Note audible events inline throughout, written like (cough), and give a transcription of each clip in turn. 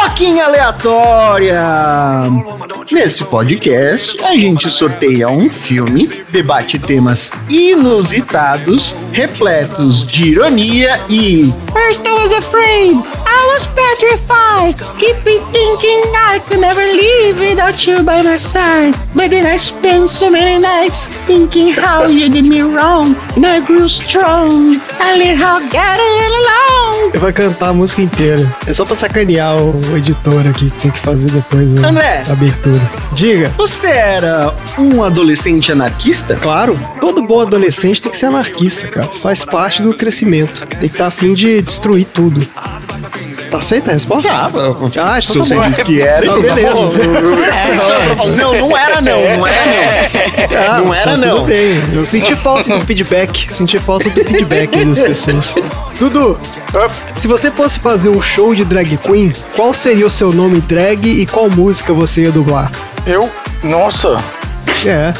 fucking aleatória. Nesse podcast, a gente sorteia um filme, debate temas inusitados, repletos de ironia e First I was afraid, I was petrified, keep me thinking I could never live without you by my side. But then I spent so many nights thinking how you did me wrong, and I grew strong. I learned how to get along. Eu vou cantar a música inteira. É só pra sacanear o editor aqui que tem que fazer depois a André. abertura. Diga. Você era um adolescente anarquista? Claro, todo bom adolescente tem que ser anarquista, cara. Isso faz parte do crescimento. Tem que estar afim de destruir tudo. Tá aceita a resposta? Ah, Ah, se então tá você bom. disse que era, Não, então tá beleza. Não, não era não, não era não. Ah, Não era tá não. Bem. Eu senti falta do feedback. Senti falta do feedback das pessoas. Dudu, se você fosse fazer um show de drag queen, qual seria o seu nome drag e qual música você ia dublar? Eu? Nossa, É,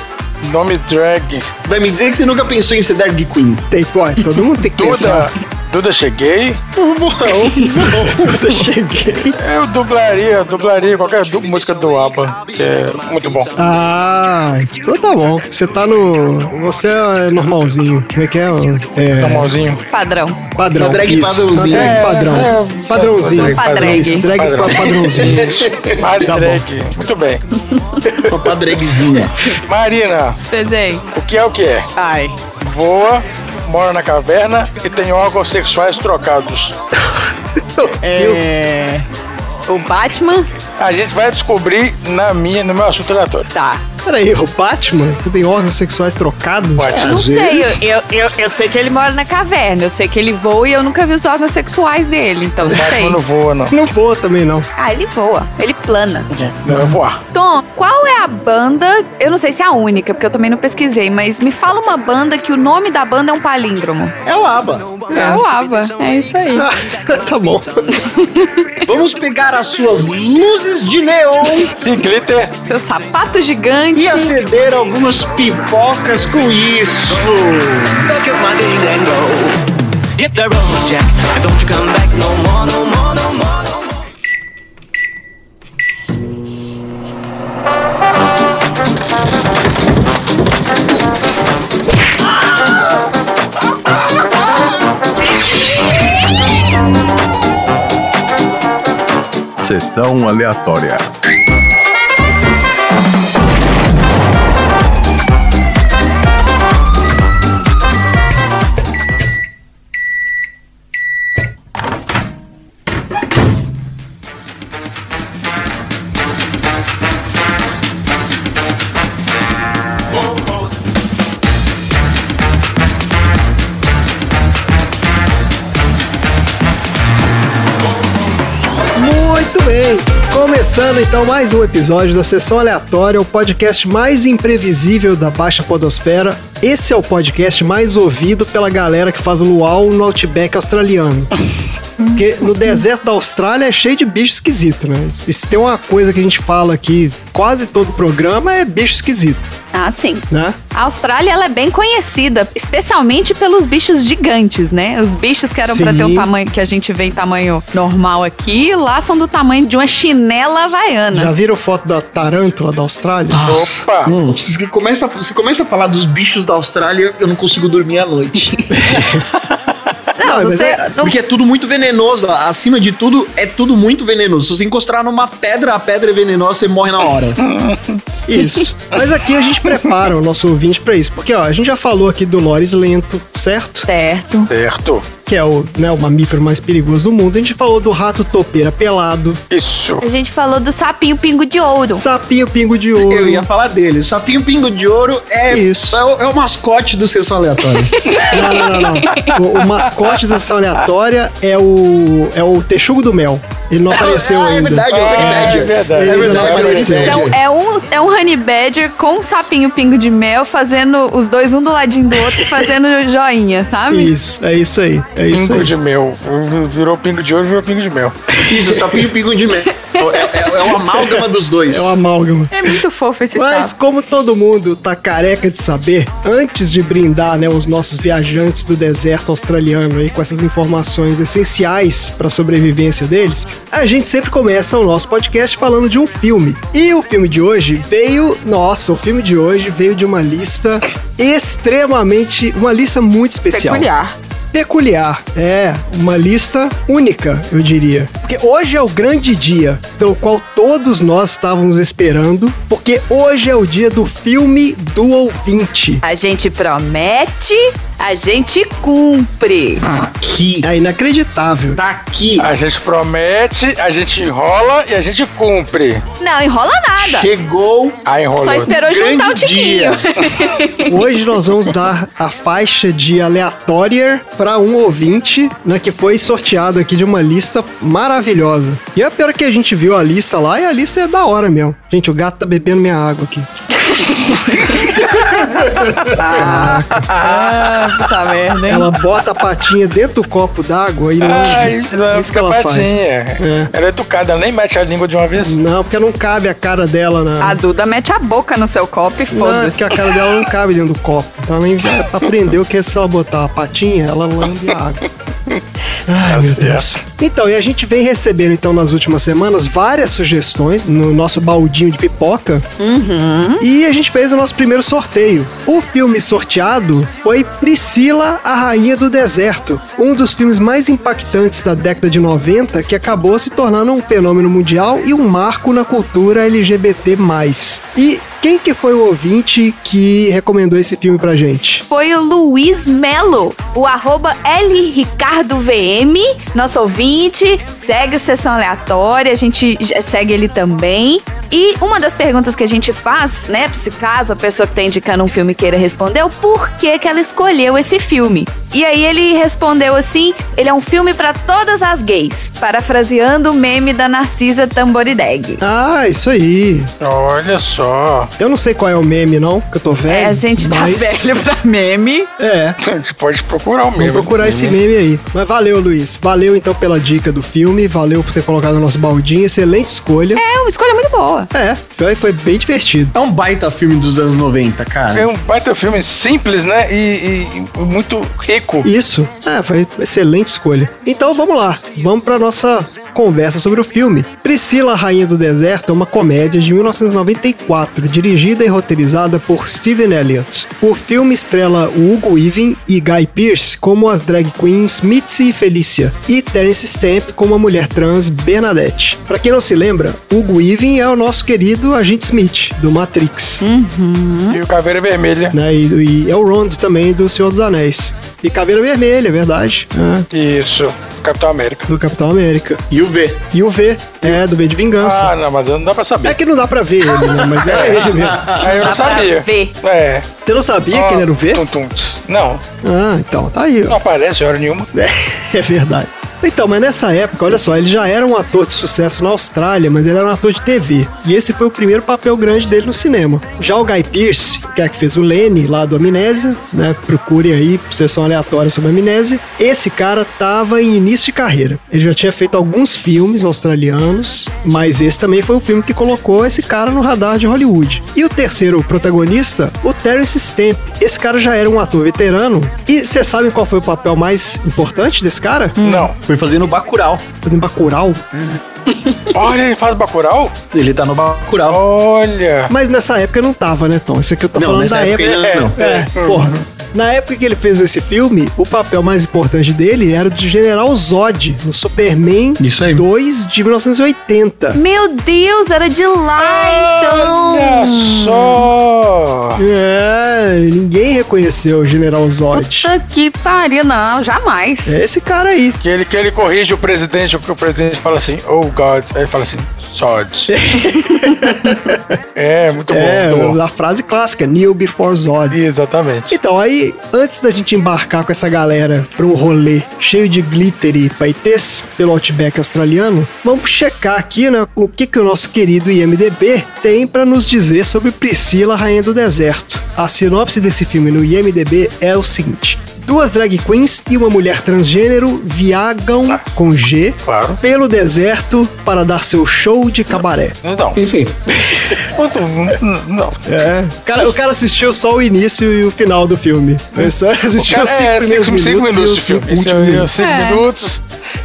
nome drag. Vai me dizer que você nunca pensou em ser drag queen. tem, pô, todo mundo tem que pensar. Duda cheguei. (laughs) Duda, cheguei. Eu dublaria, dublaria qualquer du- música do ABBA, que é muito bom. Ah, então tá bom. Você tá no. Você é normalzinho. Como é que é? É. Normalzinho. Padrão. Padrão. Drag isso. padrãozinho. É, padrão. é, Padrãozinho. Isso, drag Padrão. pa- padrãozinho. Mais Tá. Muito bem. Uma dragzinha. Marina, Desenho. o que é o que é? Ai. Voa, mora na caverna e tem órgãos sexuais trocados. (laughs) É. O Batman? A gente vai descobrir na minha, no meu assunto aleatório. Tá. Peraí, o Batman? Que tem órgãos sexuais trocados? Batman. Eu não Às sei, vezes. eu, eu, eu, eu sei que ele mora na caverna, eu sei que ele voa e eu nunca vi os órgãos sexuais dele, então não sei. Batman não voa, não. Não voa também, não. Ah, ele voa, ele plana. Não vai voar. Tom, qual é a banda? Eu não sei se é a única, porque eu também não pesquisei, mas me fala uma banda que o nome da banda é um palíndromo. É o ABBA. É o ABBA, é isso aí. (laughs) tá bom. (laughs) Vamos pegar as suas luzes de neon E glitter. Seu sapato gigante. e acender algumas pipocas com isso. Hit the road, Jack, and don't you come back no more, no more, Sessão aleatória. Começando então mais um episódio da Sessão Aleatória, o podcast mais imprevisível da Baixa Podosfera. Esse é o podcast mais ouvido pela galera que faz luau no Outback australiano. Porque no deserto da Austrália é cheio de bicho esquisito, né? E se tem uma coisa que a gente fala aqui, quase todo programa, é bicho esquisito, Ah, sim. né? A Austrália ela é bem conhecida, especialmente pelos bichos gigantes, né? Os bichos que eram pra Sim. ter o tamanho que a gente vê em tamanho normal aqui, lá são do tamanho de uma chinela havaiana. Já viram foto da tarântula da Austrália? Opa! Hum, se, começa, se começa a falar dos bichos da Austrália, eu não consigo dormir à noite. (laughs) Não, você é- não- Porque é tudo muito venenoso. Acima de tudo, é tudo muito venenoso. Se você encostar numa pedra, a pedra é venenosa, você morre na hora. (laughs) Isso. Mas aqui a gente prepara o nosso ouvinte pra isso. Porque, ó, a gente já falou aqui do Loris Lento, certo? Certo. Certo. Que é o, né, o mamífero mais perigoso do mundo. A gente falou do rato topeira pelado, Isso. A gente falou do sapinho pingo de ouro. sapinho pingo de ouro. Eu ia falar dele. O sapinho pingo de ouro é, Isso. é, o, é o mascote do Sessão Aleatória. (laughs) Não, não, não, não. O, o mascote da sessão aleatória é o, é o texugo do mel. Ele não apareceu ah, é ainda. verdade, é o Ah, Honey Badger. é verdade. Ele É não verdade, apareceu. é Então verdade. é um, é um honey badger com um sapinho pingo de mel, fazendo os dois um do ladinho do outro e fazendo joinha, sabe? Isso, é isso aí. É isso Pingo aí. de mel. Virou pingo de ouro, virou pingo de mel. Isso, sapinho pingo de mel. É, é, é uma amálgama dos dois. É o amálgama. É muito fofo esse Mas sapo. como todo mundo tá careca de saber, antes de brindar né, os nossos viajantes do deserto australiano aí com essas informações essenciais para a sobrevivência deles, a gente sempre começa o nosso podcast falando de um filme. E o filme de hoje veio, nossa, o filme de hoje veio de uma lista extremamente, uma lista muito especial. Peculiar. Peculiar, é, uma lista única, eu diria. Porque hoje é o grande dia pelo qual todos nós estávamos esperando, porque hoje é o dia do filme do ouvinte. A gente promete, a gente cumpre. Aqui. É inacreditável. Tá aqui. A gente promete, a gente enrola e a gente cumpre. Não enrola nada. Aí Chegou. Ah, enrolou. Só esperou grande juntar o tiquinho. (laughs) Hoje nós vamos dar a faixa de aleatória para um ouvinte, né, que foi sorteado aqui de uma lista maravilhosa. E a pior é que a gente viu a lista lá e a lista é da hora mesmo. Gente, o gato tá bebendo minha água aqui. (laughs) Ah, puta merda, hein? Ela bota a patinha dentro do copo d'água e lambe. não, É isso que ela faz. patinha. É. Ela é educada, ela nem mete a língua de uma vez. Não, porque não cabe a cara dela na. A Duda mete a boca no seu copo e Não, foda-se. porque a cara dela não cabe dentro do copo. Então ela (laughs) aprendeu que se ela botar a patinha, ela lambe a água. Ai, meu Deus. Então, e a gente vem recebendo, então, nas últimas semanas, várias sugestões no nosso baldinho de pipoca. E a gente fez o nosso primeiro sorteio. O filme sorteado foi Priscila, a Rainha do Deserto. Um dos filmes mais impactantes da década de 90, que acabou se tornando um fenômeno mundial e um marco na cultura LGBT+. E quem que foi o ouvinte que recomendou esse filme pra gente? Foi o Luiz Melo, o arroba LRicardoVM, nosso ouvinte. Segue o Sessão Aleatória, a gente segue ele também. E uma das perguntas que a gente faz, né, se caso a pessoa que tá indicando um filme queira responder, é o porquê que ela escolheu esse filme. E aí ele respondeu assim: ele é um filme pra todas as gays, parafraseando o meme da Narcisa Tamborideg. Ah, isso aí. Olha só. Eu não sei qual é o meme, não, que eu tô velho. É, a gente tá mas- velho pra meme. É. A gente pode procurar o Vamos meme. procurar esse meme aí. Mas valeu, Luiz. Valeu então pela dica do filme. Valeu por ter colocado no nosso baldinho. Excelente escolha. É uma escolha muito boa. É, foi, foi bem divertido. É um baita filme dos anos 90, cara. É um baita filme simples, né? E, e- e muito rico. Isso. É, foi excelente escolha. Então vamos lá. Vamos pra nossa conversa sobre o filme. Priscila, Rainha do Deserto é uma comédia de 1994, dirigida e roteirizada por Steven Elliott. O filme estrela o Hugo Weaving e Guy Pearce como as drag queens Mitzi e Felicia, e Terence Stamp como a mulher trans Bernadette. Pra quem não se lembra, Hugo Weaving é o nosso querido agente Smith, do Matrix. E o Caveira Vermelha. Né? E, e é o Rond também do Senhor dos Anéis. E Caveira Vermelha, é verdade. É, Isso. Capitão América. do Capitão América. E o V. E o V, é, do V de Vingança. Ah, não, mas não dá pra É saber. que não dá pra ver ele, né? Mas é ele mesmo. Aí eu não sabia. ver. É. Você não sabia que ele era o V? Tum, tum. Não, Ah, então, tá aí, não aparece hora nenhuma. É, (laughs) é verdade. Então, mas nessa época, olha só, ele já era um ator de sucesso na Austrália, mas ele era um ator de TV. E esse foi o primeiro papel grande dele no cinema. Já o Guy Pearce, que é que fez o Lenny lá do Amnésia, né? Procure aí, sessão aleatória sobre Amnésia. Esse cara tava em início de carreira. Ele já tinha feito alguns filmes australianos, mas esse também foi o filme que colocou esse cara no radar de Hollywood. E o terceiro protagonista, o Terence Stamp. Esse cara já era um ator veterano. E você sabe qual foi o papel mais importante desse cara? Não. Foi fazendo Bacurau. Fazendo Bacurau. (laughs) Olha, ele faz Bacurau? Ele tá no Bacurau. Olha. Mas nessa época não tava, né, Tom? Isso aqui eu tô Não, falando nessa da época época. ainda não. É, porra. Na época que ele fez esse filme, o papel mais importante dele era o de General Zod, no Superman Isso aí. 2 de 1980. Meu Deus, era de lá, então. Olha só! É, ninguém reconheceu o General Zod. Puta que pariu, não, jamais. É esse cara aí. Que ele, que ele corrige o presidente, porque o presidente fala assim, oh God. Aí ele fala assim, Sod. (laughs) é, muito bom, É, muito bom. a frase clássica, Kneel before Zod. Exatamente. Então, aí, antes da gente embarcar com essa galera pra um rolê cheio de glitter e paetês pelo Outback australiano, vamos checar aqui, né, o que que o nosso querido IMDB tem pra nos dizer sobre Priscila, Rainha do Deserto. A sinopse desse filme no IMDB é o seguinte. Duas drag queens e uma mulher transgênero viagam com G Claro. pelo deserto para dar seu show de cabaré. Não. Enfim. (laughs) Não. É. Cara, o cara assistiu só o início e o final do filme. Ele só assistiu os cinco é, primeiros cinco, cinco minutos, minutos e de filme. cinco é minutos. cinco É. minutos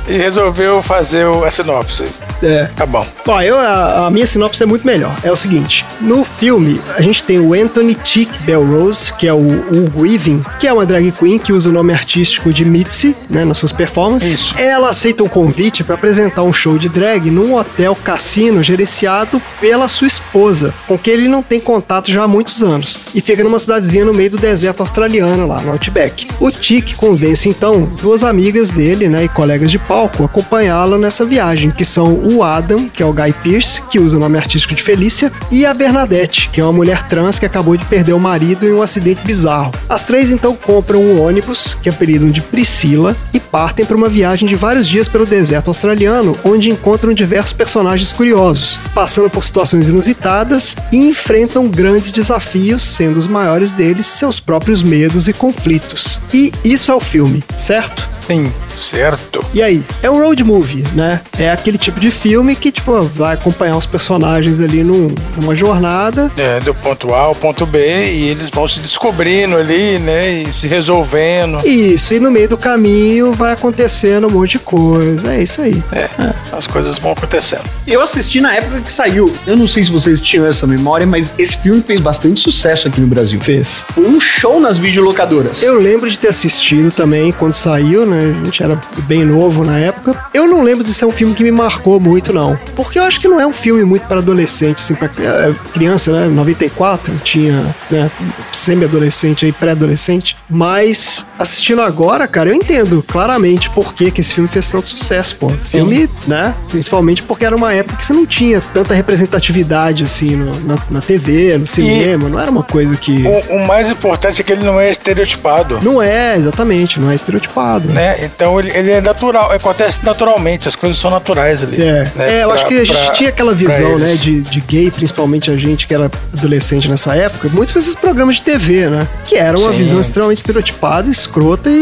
e resolveu fazer a sinopse. É. Tá bom. Ó, eu, a, a minha sinopse é muito melhor. É o seguinte: no filme, a gente tem o Anthony Tick Belrose, que é o Hugo Weaving, que é uma drag queen que usa o nome artístico de Mitzi, né, nas suas performances. Isso. Ela aceita um convite para apresentar um show de drag num hotel cassino gerenciado pela sua esposa, com quem ele não tem contato já há muitos anos, e fica numa cidadezinha no meio do deserto australiano, lá no Outback. O Tick convence então duas amigas dele, né, e colegas de palco, a acompanhá-lo nessa viagem, que são o Adam, que é o Guy Pearce, que usa o nome artístico de Felícia, e a Bernadette, que é uma mulher trans que acabou de perder o marido em um acidente bizarro. As três então compram um ônibus, que apelidam de Priscila, e partem para uma viagem de vários dias pelo deserto australiano, onde encontram diversos personagens curiosos, passando por situações inusitadas e enfrentam grandes desafios, sendo os maiores deles seus próprios medos e conflitos. E isso é o filme, certo? Sim, certo. E aí? É um road movie, né? É aquele tipo de filme que, tipo, vai acompanhar os personagens ali num- numa jornada. É, do ponto A ao ponto B e eles vão se descobrindo ali, né? E se resolvendo. Isso, e no meio do caminho vai acontecendo um monte de coisa. É isso aí. É, as coisas vão acontecendo. Eu assisti na época que saiu. Eu não sei se vocês tinham essa memória, mas esse filme fez bastante sucesso aqui no Brasil. Fez. Foi um show nas videolocadoras. Eu lembro de ter assistido também quando saiu, né? A gente era bem novo na época. Eu não lembro de ser um filme que me marcou muito, não. Porque eu acho que não é um filme muito para adolescente, assim, pra é, criança, né? 94, tinha, né? Semi-adolescente aí, pré-adolescente. Mas assistindo agora, cara, eu entendo claramente por que, que esse filme fez tanto sucesso, pô. Filme, né? Principalmente porque era uma época que você não tinha tanta representatividade, assim, no- na, na TV, no cinema. Não era uma coisa que. O, o mais importante é que ele não é estereotipado. Não é, exatamente, não é estereotipado. Né? Então ele, ele é natural, acontece naturalmente, as coisas são naturais ali. É, né? é, eu acho Pra- que a gente pra- tinha aquela visão, né, de, de gay, principalmente a gente que era adolescente nessa época, muitos desses programas de TV, né, que era uma Sim. visão extremamente estereotipada, escrota e,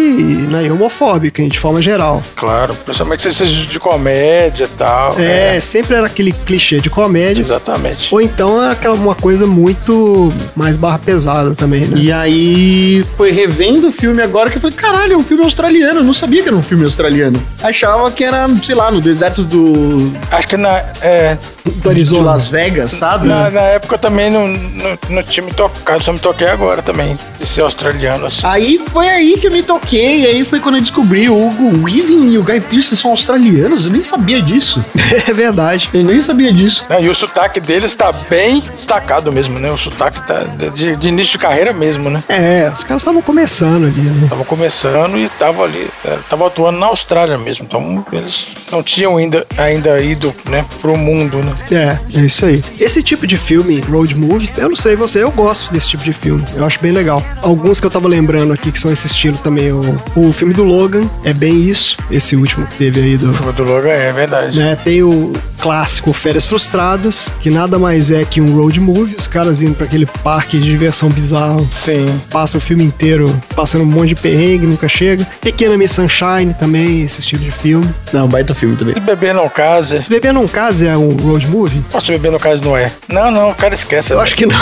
né, e homofóbica, de forma geral. Claro, principalmente esses de comédia e tal. É, sempre era aquele clichê de comédia, Exatamente. ou então era aquela uma coisa muito mais barra pesada também, né? E aí foi revendo o filme agora que eu falei, caralho, é um filme australiano. Eu não sabia que era um filme australiano. Achava que era, sei lá, no deserto do Acho que na, é, Do de Arizona. Las Vegas, sabe? na, na época eu também não, não, não tinha me tocado, só me toquei agora também, de ser australiano assim. Aí foi aí que eu me toquei, e aí foi quando eu descobri o Hugo Weaving e o Guy Pearce são australianos. Eu nem sabia disso. (laughs) É verdade. Eu nem sabia disso. Né, E o sotaque deles tá bem destacado mesmo, né? O sotaque tá de, de início de carreira mesmo, né? É, os caras estavam começando ali, né? Tava começando e tava ali, é, tava atuando na Austrália mesmo. Então eles não tinham ainda, ainda ido, né, pro mundo, né? É, é isso aí. Esse tipo de filme, road movie, eu não sei você, eu gosto desse tipo de filme. Eu acho bem legal. Alguns que eu tava lembrando aqui que são esse estilo também, o, o filme do Logan é bem isso. Esse último que teve aí do. O filme do Logan é verdade. Né, tem o clássico Férias Frustradas, que nada mais é que um road movie, os caras indo pra aquele parque de diversão bizarro, Sim. passa o filme inteiro passando um monte de perrengue, nunca chega. Pequena Miss Sunshine também, esse estilo de filme. Não, baita filme também. Se beber não casa. Se beber não casa é um road movie? Nossa, beber no caso não é. Não, não, o cara esquece. Eu né? acho que não.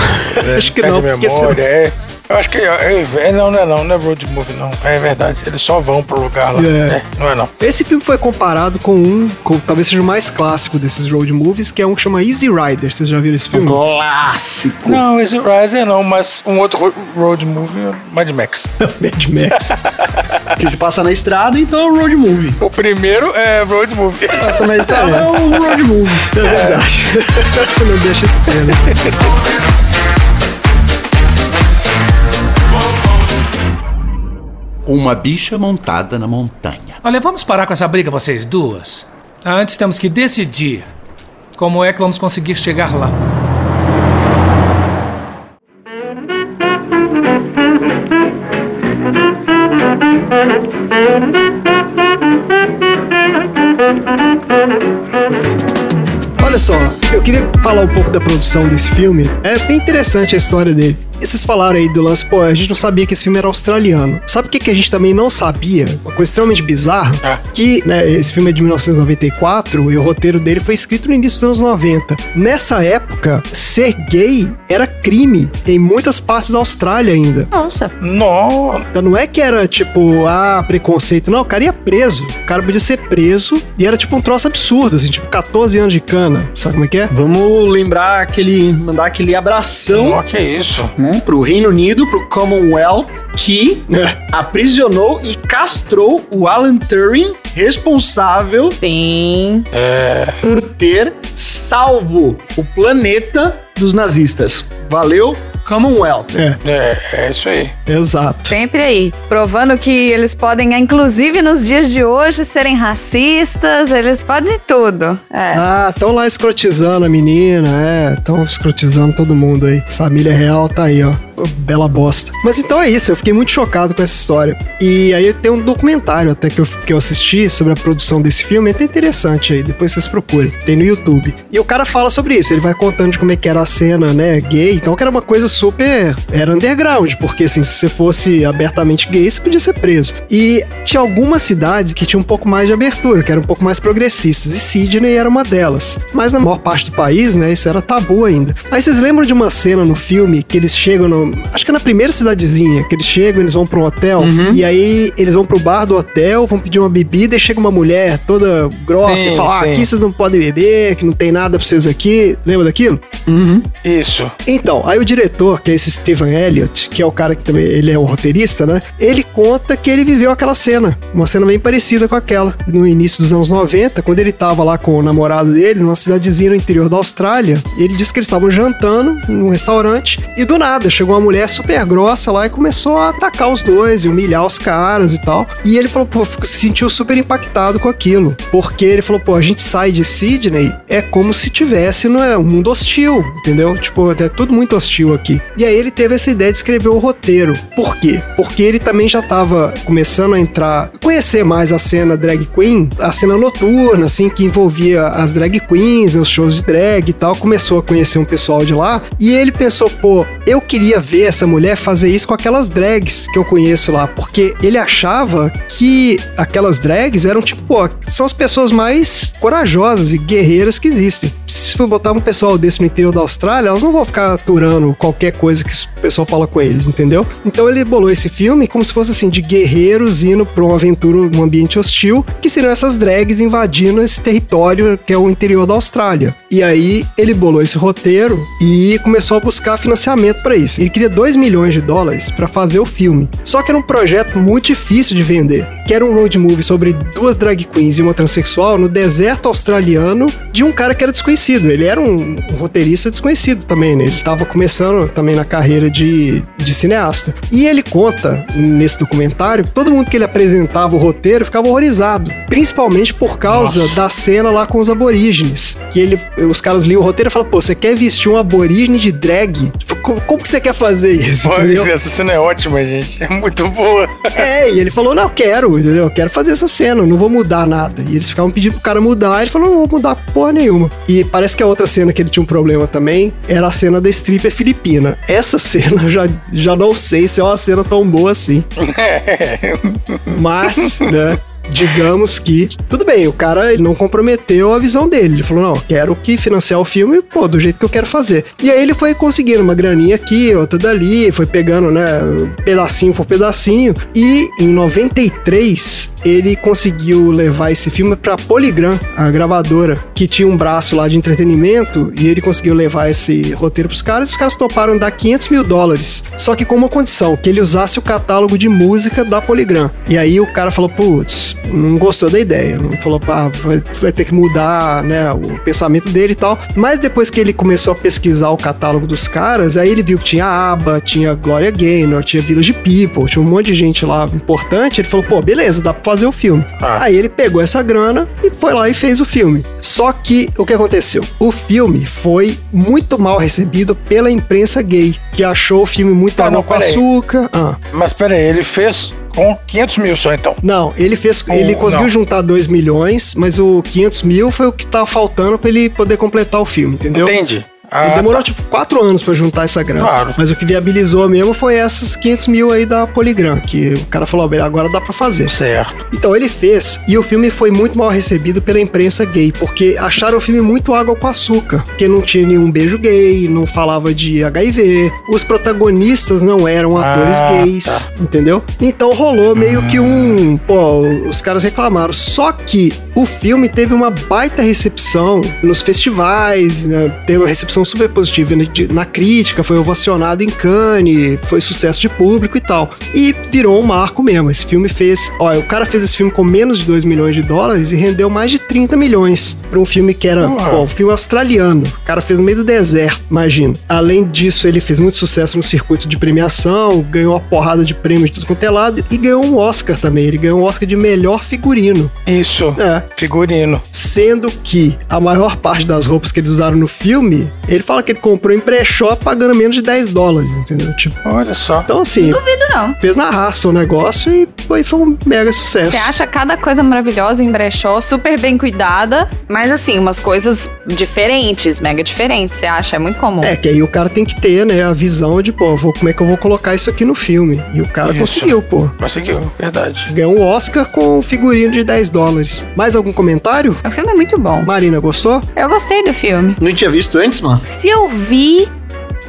É, (laughs) acho que não, memória, você... é. Eu acho que é, é, não, não é não, não é road movie não. É verdade, eles só vão pro lugar lá. É. É, não é não. Esse filme foi comparado com um, com, talvez seja o mais clássico desses road movies, que é um que chama Easy Rider. Vocês já viram esse filme? Clássico. Não, esse Riser não, mas um outro ro- road movie é Mad Max. (laughs) Mad Max. Que ele passa na estrada, então é um road movie. O primeiro é road movie. (laughs) Passa na estrada é um road movie. É verdade. (laughs) Não deixa de ser, né? Uma bicha montada na montanha. Olha, vamos parar com essa briga, vocês duas. Antes temos que decidir como é que vamos conseguir chegar lá. Queria falar um pouco da produção desse filme. É bem interessante a história dele. E vocês falaram aí do lance, pô, a gente não sabia que esse filme era australiano. Sabe o que, que a gente também não sabia? Uma coisa extremamente bizarra, Ah. que né, esse filme é de 1994 e o roteiro dele foi escrito no início dos anos 90. Nessa época, ser gay era crime em muitas partes da Austrália ainda. Nossa. Nossa. Então não é que era tipo, ah, preconceito. Não, o cara ia preso. O cara podia ser preso e era tipo um troço absurdo, assim, tipo 14 anos de cana. Sabe como é que é? Vamos lembrar aquele. mandar aquele abração Ó, que isso. né, pro Reino Unido, pro Commonwealth, que É. aprisionou e castrou o Alan Turing, responsável Sim. É. por ter salvo o planeta dos nazistas. Valeu, Commonwealth. É, É, é isso aí. exato. Sempre aí. Provando que eles podem, inclusive nos dias de hoje, serem racistas, eles podem tudo. É. Ah, estão lá escrotizando a menina, é, estão escrotizando todo mundo aí. Família real tá aí, ó. Bela bosta. Mas então é isso, eu fiquei muito chocado com essa história. E aí tem um documentário até que eu, que eu assisti sobre a produção desse filme, é até interessante aí, depois vocês procurem. Tem no YouTube. E o cara fala sobre isso, ele vai contando de como é que era a cena, né, gay, então que era uma coisa super. Era underground, porque assim, se você fosse abertamente gay, você podia ser preso. E tinha algumas cidades que tinham um pouco mais de abertura, que eram um pouco mais progressistas, e Sydney era uma delas. Mas na maior parte do país, né, isso era tabu ainda. Aí vocês lembram de uma cena no filme que eles chegam no. Acho que é na primeira cidadezinha, que eles chegam, eles vão pra um hotel, e aí eles vão pro bar do hotel, vão pedir uma bebida e chega uma mulher toda grossa Sim, e fala: ah, aqui vocês não podem beber, que não tem nada pra vocês aqui. Lembra daquilo? Isso. Então, aí o diretor, que é esse Steven Elliott, que é o cara que também ele é o roteirista, né? Ele conta que ele viveu aquela cena, uma cena bem parecida com aquela, no início dos anos 90, quando ele tava lá com o namorado dele, numa cidadezinha no interior da Austrália. Ele disse que eles estavam jantando num restaurante e do nada chegou uma mulher super grossa lá e começou a atacar os dois e humilhar os caras e tal. E ele falou, pô, se sentiu super impactado com aquilo, porque ele falou, pô, a gente sai de Sydney é como se tivesse no é, um mundo hostil, entendeu? Tipo, é tudo muito hostil aqui. E aí ele teve essa ideia de escrever o roteiro. Por quê? Porque ele também já tava começando a entrar, conhecer mais a cena drag queen, a cena noturna, assim, que envolvia as drag queens, os shows de drag e tal. Começou a conhecer um pessoal de lá e ele pensou, pô, eu queria ver essa mulher fazer isso com aquelas drags que eu conheço lá, porque ele achava que aquelas drags eram tipo, pô, são as pessoas mais corajosas e guerreiras que existem. Se for botar um pessoal desse no interior da Austrália, elas não vão ficar aturando qualquer coisa que o pessoal fala com eles, entendeu? Então ele bolou esse filme como se fosse assim, de guerreiros indo pra uma aventura, um ambiente hostil, que seriam essas drags invadindo esse território que é o interior da Austrália. E aí ele bolou esse roteiro e começou a buscar financiamento pra isso. Ele queria 2 milhões de dólares pra fazer o filme. Só que era um projeto muito difícil de vender, que era um road movie sobre duas drag queens e uma transexual no deserto australiano de um cara que era desconhecido. Ele era um, um roteirista desconhecido também, né? Ele estava começando também na carreira de, de cineasta. E ele conta nesse documentário que todo mundo que ele apresentava o roteiro ficava horrorizado, principalmente por causa da cena lá com os aborígenes. Que ele, os caras liam o roteiro e falavam, pô, você quer vestir um aborígene de drag? Tipo, como, como que você quer fazer isso? Pô, essa cena é ótima, gente. É muito boa. (laughs) É, e ele falou, não, eu quero, entendeu? Eu quero fazer essa cena, não vou mudar nada. E eles ficavam pedindo pro cara mudar, ele falou, não vou mudar porra nenhuma. E parece que a outra cena que ele tinha um problema também era a cena da stripper filipina. Essa (laughs) cena eu já, já não sei se é uma cena tão boa assim. (laughs) Mas, né? Digamos que, tudo bem, o cara ele não comprometeu a visão dele. Ele falou, não, quero que financiar o filme, pô, do jeito que eu quero fazer. E aí ele foi conseguindo uma graninha aqui, outra dali, foi pegando, né, pedacinho por pedacinho. E em 93, ele conseguiu levar esse filme pra Polygram, a gravadora, que tinha um braço lá de entretenimento, e ele conseguiu levar esse roteiro pros caras, e os caras toparam dar 500 mil dólares. Só que com uma condição, que ele usasse o catálogo de música da Polygram. E aí o cara falou, putz, não gostou da ideia, não falou, pá, vai, vai ter que mudar, né, o pensamento dele e tal. Mas depois que ele começou a pesquisar o catálogo dos caras, aí ele viu que tinha ABBA, tinha Gloria Gaynor, tinha Village People, tinha um monte de gente lá importante, ele falou, pô, beleza, dá pra fazer o filme. Ah. Aí ele pegou essa grana e foi lá e fez o filme. Só que o que aconteceu? O filme foi muito mal recebido pela imprensa gay, que achou o filme muito Ah, água não, com peraí. açúcar. Ah. Mas pera aí, ele fez com 500 mil só então. Não, ele fez, ele conseguiu não. juntar 2 milhões, mas o 500 mil foi o que tava faltando pra ele poder completar o filme, entendeu? Entende? Ah, demorou tá. tipo 4 anos pra juntar essa grana. Claro. Mas o que viabilizou mesmo foi essas 500 mil aí da Polygram, que o cara falou, "Bem, agora dá pra fazer. Certo. Então ele fez, e o filme foi muito mal recebido pela imprensa gay, porque acharam o filme muito água com açúcar, porque não tinha nenhum beijo gay, não falava de HIV, os protagonistas não eram atores Ah, gays, tá. entendeu? Então rolou meio que um. Pô, os caras reclamaram. Só que o filme teve uma baita recepção nos festivais, né? teve uma recepção super positiva na, crítica, foi ovacionado em Cannes, foi sucesso de público e tal. E virou um marco mesmo. Esse filme fez. Olha, o cara fez esse filme com menos de 2 milhões de dólares e rendeu mais de 30 milhões para um filme que era, Uau. pô, um filme australiano. O cara fez no meio do deserto, imagina. Além disso, ele fez muito sucesso no circuito de premiação, ganhou uma porrada de prêmios de tudo quanto é lado e ganhou um Oscar também. Ele ganhou um Oscar de melhor figurino. Isso. É, Figurino. Sendo que a maior parte das roupas que eles usaram no filme, ele fala que ele comprou em pré-shop pagando menos de 10 dólares, entendeu? Tipo, Olha só. então assim, Duvido não. fez na raça o negócio e foi, foi um mega sucesso. Você acha cada coisa maravilhosa em brechó, super bem cuidada, mas assim, umas coisas diferentes, mega diferentes. Você acha? É muito comum. É, que aí o cara tem que ter, né, a visão de, pô, vou, como é que eu vou colocar isso aqui no filme? E o cara Isso. conseguiu, pô. Conseguiu, verdade. Ganhou um Oscar com um figurino de 10 dólares. Mais algum comentário? O filme é muito bom. Marina, gostou? Eu gostei do filme. Não tinha visto antes, mano? Se eu vi,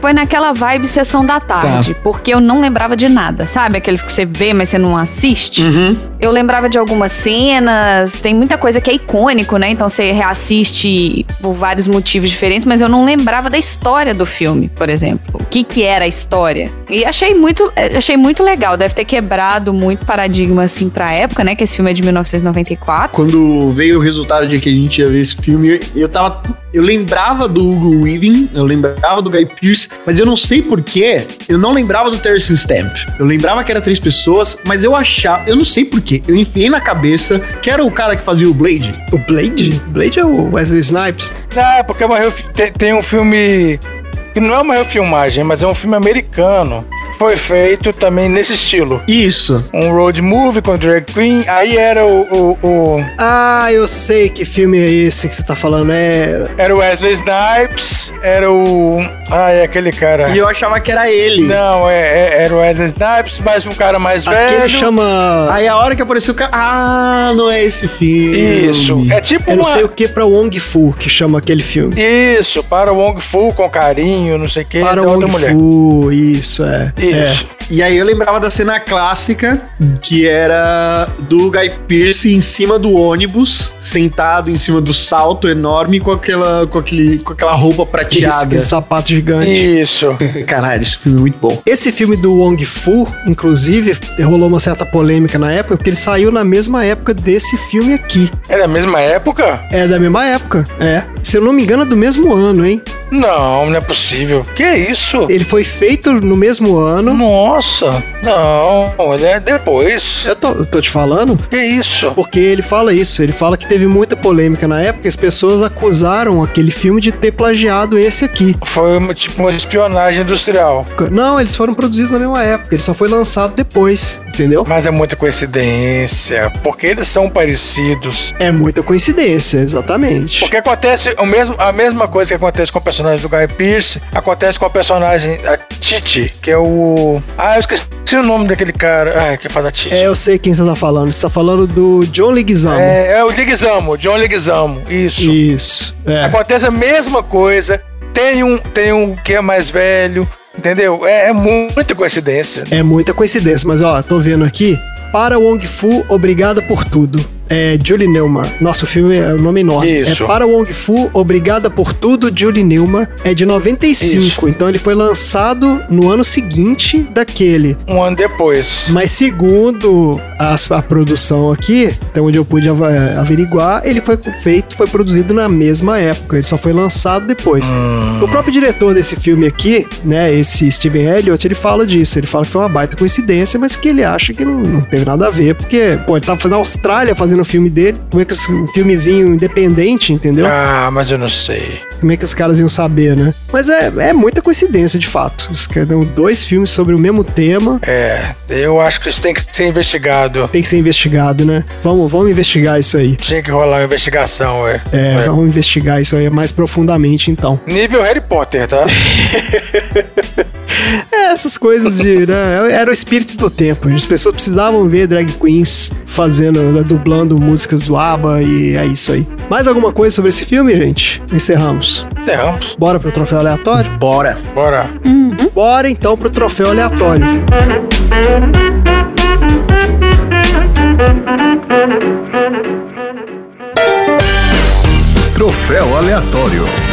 foi naquela vibe sessão da tarde, porque eu não lembrava de nada, sabe? Aqueles que você vê, mas você não assiste. Eu lembrava de algumas cenas, tem muita coisa que é icônico, né? Então você reassiste por vários motivos diferentes, mas eu não lembrava da história do filme, por exemplo. O que que era a história. E achei muito, achei muito legal, deve ter quebrado muito paradigma assim pra época, né? Que esse filme é de 1994. Quando veio o resultado de que a gente ia ver esse filme, eu tava. Eu lembrava do Hugo Weaving, eu lembrava do Guy Pearce, mas eu não sei porquê, eu não lembrava do Terence Stamp. Eu lembrava que era três pessoas, mas eu achava, eu não sei porquê, eu enfiei na cabeça que era o cara que fazia o Blade. O Blade? Blade é o Wesley Snipes. Ah, porque é refi- tem, tem um filme que não é uma refilmagem, mas é um filme americano. Foi feito também nesse estilo. Isso. Um road movie com drag queen. Aí era o, o, o- Ah, eu sei que filme é esse que você tá falando. É. era o Wesley Snipes. Era o ah, é aquele cara. E eu achava que era ele. Não, é, é- era o Wesley Snipes, mas um cara mais Aquele velho. chama. Aí a hora que apareceu o cara. Ah, não é esse filme. Isso. É tipo Eu não uma. sei o que pra Wong Fu que chama aquele filme. Isso, para o Wong Fu com carinho, não sei o que, Para outra Wong. Fu, isso, é. Isso. E aí eu lembrava da cena clássica, que era do Guy Pearce em cima do ônibus, sentado em cima do salto enorme com aquela, com aquele, com aquela roupa Isso, prateada. aquele sapato gigante. Isso. (laughs) Caralho, esse filme é muito bom. Esse filme do Wong Fu, inclusive, rolou uma certa polêmica na época, porque ele saiu na mesma época desse filme aqui. É da mesma época? É da mesma época, é. Se eu não me engano, é do mesmo ano, hein? Não, não é possível. Que isso? Ele foi feito no mesmo ano. Nossa, não, ele é depois. Eu tô, eu tô te falando? Que isso? Porque ele fala isso, ele fala que teve muita polêmica na época, as pessoas acusaram aquele filme de ter plagiado esse aqui. Foi uma, tipo uma espionagem industrial. Não, eles foram produzidos na mesma época, ele só foi lançado depois, entendeu? Mas é muita coincidência, porque eles são parecidos. É muita coincidência, exatamente. Porque acontece o mesmo, a mesma coisa que acontece com personagem do Guy Pearce, acontece com a personagem, a Titi, que é o. Ah, eu esqueci o nome daquele cara ah, que faz a. É, eu sei quem você tá falando. Você tá falando do John Leguizamo. É, é o Leguizamo, John Leguizamo, isso. Isso. É. Acontece a mesma coisa. Tem um, tem um que é mais velho, entendeu? É, é muita coincidência. É muita coincidência, mas ó, tô vendo aqui. Para Wong Fu, obrigada por tudo. É Julie Newmar. Nosso filme é o nome enorme. Isso. É Para Wong Fu, obrigada por tudo, Julie Newmar. É de 95, Isso. então ele foi lançado no ano seguinte daquele. Um ano depois. Mas segundo as- a, produção aqui, até onde eu pude averiguar, ele foi feito, foi produzido na mesma época. Ele só foi lançado depois. Hum. O próprio diretor desse filme aqui, né, esse Steven Elliott, ele fala disso. Ele fala que foi uma baita coincidência, mas que ele acha que não, não teve nada a ver, porque, pô, ele tava na Austrália fazendo o filme dele. Como é que um filmezinho independente, entendeu? Ah, mas eu não sei. Como é que os caras iam saber, né? Mas é, é muita coincidência, de fato. Os caras dão dois filmes sobre o mesmo tema. É, eu acho que isso tem que ser investigado. Tem que ser investigado, né? Vamos, vamos investigar isso aí. Tinha que rolar uma investigação, ué. É, vamos investigar isso aí mais profundamente, então. Nível Harry Potter, tá? (laughs) É, essas coisas de. Né, era o espírito do tempo. As pessoas precisavam ver drag queens fazendo, né, dublando músicas do ABBA e é isso aí. Mais alguma coisa sobre esse filme, gente? Encerramos. Encerramos. Bora pro troféu aleatório? Bora. Bora. Bora então pro troféu aleatório. Troféu aleatório.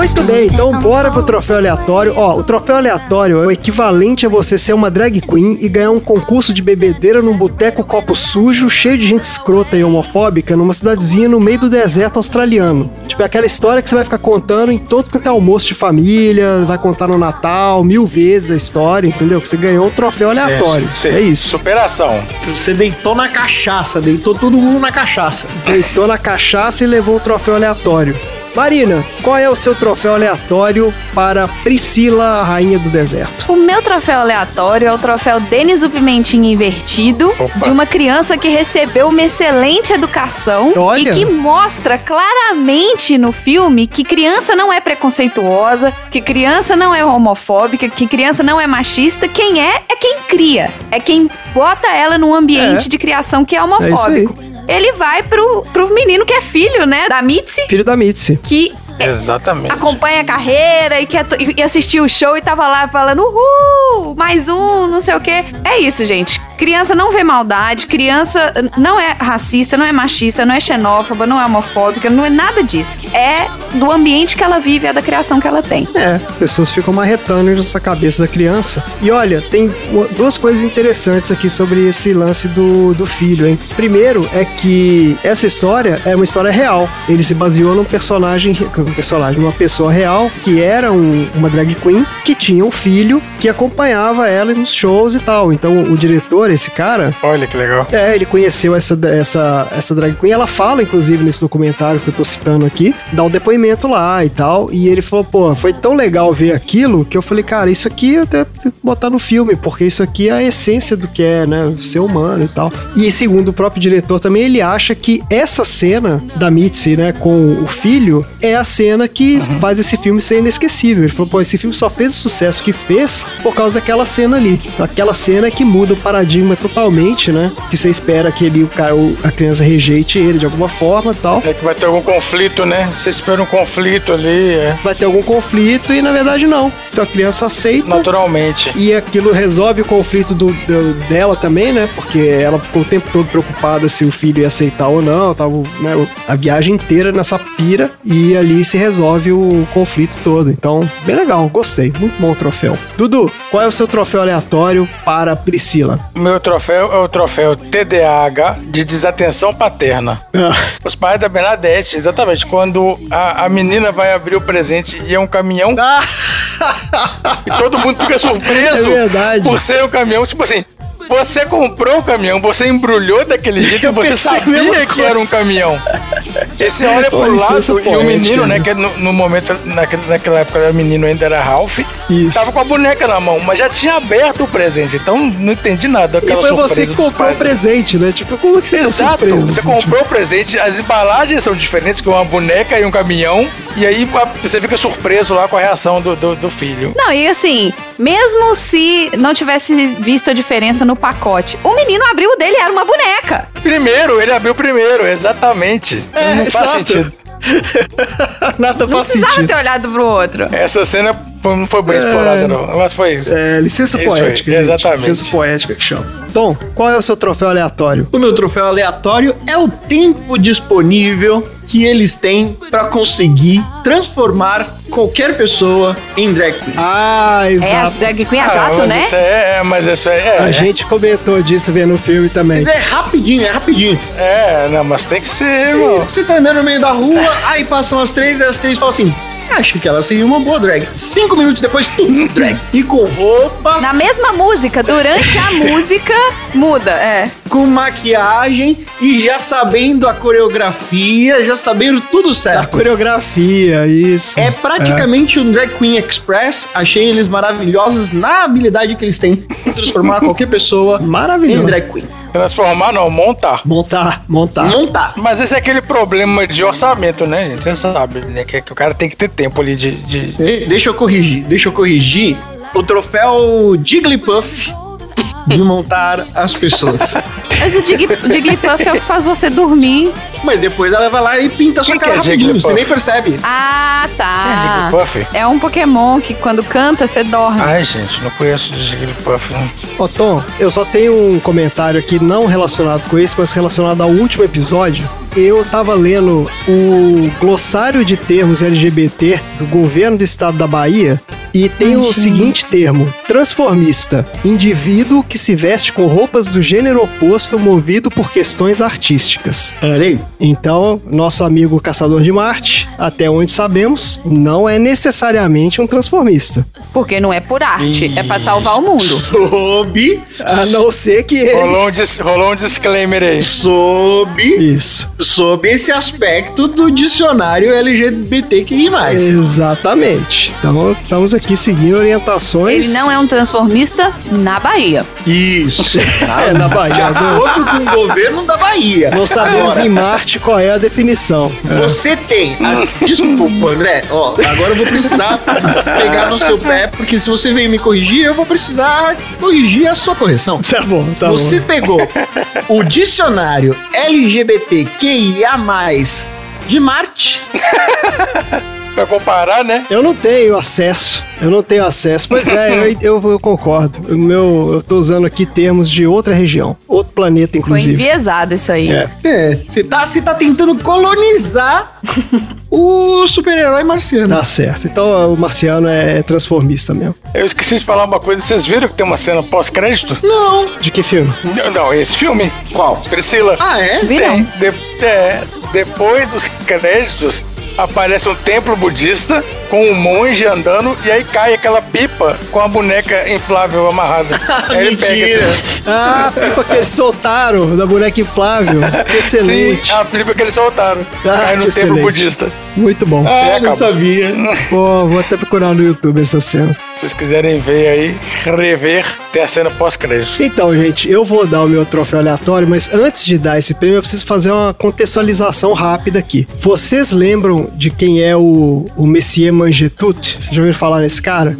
Muito bem, então bora pro troféu aleatório. Ó, o troféu aleatório é o equivalente a você ser uma drag queen e ganhar um concurso de bebedeira num boteco copo sujo, cheio de gente escrota e homofóbica, numa cidadezinha no meio do deserto australiano. Tipo, é aquela história que você vai ficar contando em todo quanto é almoço de família, vai contar no Natal, mil vezes a história, entendeu? Que você ganhou um troféu aleatório. Sim. É isso. Superação. Você deitou na cachaça, deitou todo mundo na cachaça. Deitou na cachaça e levou o troféu aleatório. Marina, qual é o seu troféu aleatório para Priscila, a rainha do deserto? O meu troféu aleatório é o troféu Denis o Pimentinha Invertido, Opa. de uma criança que recebeu uma excelente educação Olha. e que mostra claramente no filme que criança não é preconceituosa, que criança não é homofóbica, que criança não é machista. Quem é, é quem cria. É quem bota ela num ambiente É. de criação que é É isso aí. homofóbico. Ele vai pro, pro menino que é filho, né, da Mitzi, Filho da Mitzi. que Exatamente. acompanha a carreira e quer e assistiu o show e tava lá falando, uhul, mais um, não sei o quê. É isso, gente. Criança não vê maldade, criança não é racista, não é machista, não é xenófoba, não é homofóbica, não é nada disso. É do ambiente que ela vive, é da criação que ela tem. É, pessoas ficam marretando nessa cabeça da criança. E olha, tem duas coisas interessantes aqui sobre esse lance do, do filho, hein? Primeiro é que essa história é uma história real. Ele se baseou num personagem, um personagem, uma pessoa real que era um- uma drag queen que tinha um filho que acompanhava ela nos shows e tal. Então o diretor, esse cara, Olha que legal. é, ele conheceu essa, essa, essa drag queen. Ela fala, inclusive, nesse documentário que eu tô citando aqui, dá o depoimento lá e tal. E ele falou, pô, foi tão legal ver aquilo que eu falei, cara, isso aqui eu até tenho que botar no filme, porque isso aqui é a essência do que é, né? Ser humano e tal. E segundo o próprio diretor também, ele acha que essa cena da Mitzi, né, com o filho, é a cena que faz esse filme ser inesquecível. Ele falou, pô, esse filme só fez o sucesso que fez por causa daquela cena ali. Aquela cena que muda o paradigma totalmente, né? Que você espera que ele, o cara, a criança rejeite ele de alguma forma tal. É que vai ter algum conflito, né? Você espera um conflito ali, é. Vai ter algum conflito e na verdade não. Então a criança aceita. Naturalmente. E aquilo resolve o conflito do, do- dela também, né? Porque ela ficou o tempo todo preocupada se o filho ia aceitar ou não. Tava né, a viagem inteira nessa pira e ali se resolve o conflito todo. Então, bem legal, gostei. Muito bom o troféu. Dudu, qual é o seu troféu aleatório para Priscila? Meu troféu é o troféu TDAH de desatenção paterna. Ah, Os pais da Bernadette, exatamente. Quando a, a menina vai abrir o presente e é um caminhão, (laughs) e todo mundo fica surpreso É por ser um caminhão. Tipo assim, você comprou o caminhão, você embrulhou daquele jeito, Eu você sabia que era um caminhão. Esse olha pro licença lado e o menino, né? Que no, no momento, naquele, naquela época, o menino ainda era Ralph. Isso. Tava com a boneca na mão, mas já tinha aberto o presente. Então não entendi nada E foi você que comprou o presente, né? Tipo, como que você tá Exato, você assim, comprou o presente, as embalagens são diferentes, que uma boneca e um caminhão, e aí a- você fica surpreso lá com a reação do, do, do filho. Não, e assim, mesmo se não tivesse visto a diferença no pacote, o menino abriu o dele e era uma boneca. Primeiro, ele abriu primeiro, exatamente. É, não faz exato. sentido. (laughs) Nada Não faz precisava sentido. ter olhado pro outro. Essa cena não foi bem explorada, não. Mas foi. É, licença Isso poética, gente. exatamente. Licença poética que chama. Tom, qual é o seu troféu aleatório? O meu troféu aleatório é o tempo disponível que eles têm pra conseguir transformar qualquer pessoa em drag queen. Ah, É, exato. drag queen a Ah, jato, né? Isso é, é, mas isso é. A É, gente comentou disso vendo o filme também. Mas é rapidinho, é rapidinho. é, não, mas tem que ser, irmão. Você tá andando no meio da rua, aí passam as três, e as três falam assim: acho que ela seria uma boa drag. Cinco minutos depois, (laughs) drag. E com roupa, Na mesma música, durante a (laughs) música, muda, é. com maquiagem e já sabendo a coreografia, já sabendo tudo A certo. coreografia, isso. É praticamente um Drag Queen Express. Achei eles maravilhosos na habilidade que eles têm em transformar (laughs) qualquer pessoa em drag queen. Transformar, não, montar. Montar, montar. Montar. Mas esse é aquele problema de orçamento, né, gente? Você sabe, né? Que, que o cara tem que ter tempo ali de. de- Deixa eu corrigir, deixa eu corrigir. O troféu Jigglypuff de montar as pessoas. Mas o Jigglypuff é o que faz você dormir. Mas depois ela vai lá e pinta a sua que cara é rapidinho, você nem percebe. Ah, tá. Jigglypuff? É um Pokémon que quando canta, você dorme. Ai, gente, não conheço de Jigglypuff, não. Ô Tom, eu só tenho um comentário aqui não relacionado com esse, mas relacionado ao último episódio. Eu tava lendo o glossário de termos LGBT do governo do estado da Bahia e tem o seguinte termo: transformista, indivíduo que se veste com roupas do gênero oposto movido por questões artísticas. Olha aí. Então, nosso amigo Caçador de Marte, até onde sabemos, não é necessariamente um transformista. Porque não é por arte, é pra salvar o mundo. (laughs) Sob, A não ser que ele. Rolou um, dis- rolou um disclaimer aí. sob, Isso. sob esse aspecto do dicionário LGBTQI+. Exatamente. Então estamos aqui seguindo orientações. Ele não é um transformista na Bahia. Isso. (laughs) É, na Bahia. De acordo com o governo da Bahia. Não sabemos Agora, em Marte qual é a definição. Você tem. a- Desculpa, André. Ó, agora eu vou precisar pegar no seu pé, porque se você vem me corrigir, eu vou precisar corrigir a sua correção. Tá bom, tá você bom. pegou o dicionário LGBTQIA de Marte. (laughs) Pra comparar, né? Eu não tenho acesso. Eu não tenho acesso. Pois é, eu, eu, eu concordo. O meu, eu tô usando aqui termos de outra região. Outro planeta, Foi inclusive. enviesado isso aí. É. É, você tá, você tá tentando colonizar (laughs) o super-herói marciano. Tá certo. Então o marciano é transformista mesmo. Eu esqueci de falar uma coisa. Vocês viram que tem uma cena pós-crédito? Não. De que filme? Não, não, esse filme. Qual? Priscila. Ah, é? Vi Tem. não. De- é, depois dos créditos, aparece um templo budista com um monge andando e aí cai aquela pipa com a boneca inflável amarrada. (laughs) Aí ele pega Mentira. esse- Ah, a pipa que eles soltaram da boneca inflável. (laughs) Sim, Excelente. a pipa que eles soltaram. Ah, aí no que templo excelente. budista. Muito bom. Ah, É, não sabia. Pô, vou até procurar no YouTube essa cena. Se vocês quiserem ver aí, rever, tem a cena pós-crédito. Então, gente, eu vou dar o meu troféu aleatório, mas antes de dar esse prêmio, eu preciso fazer uma contextualização rápida aqui. Vocês lembram de quem é o, o Messier Mangetut? Vocês já ouviram falar nesse cara?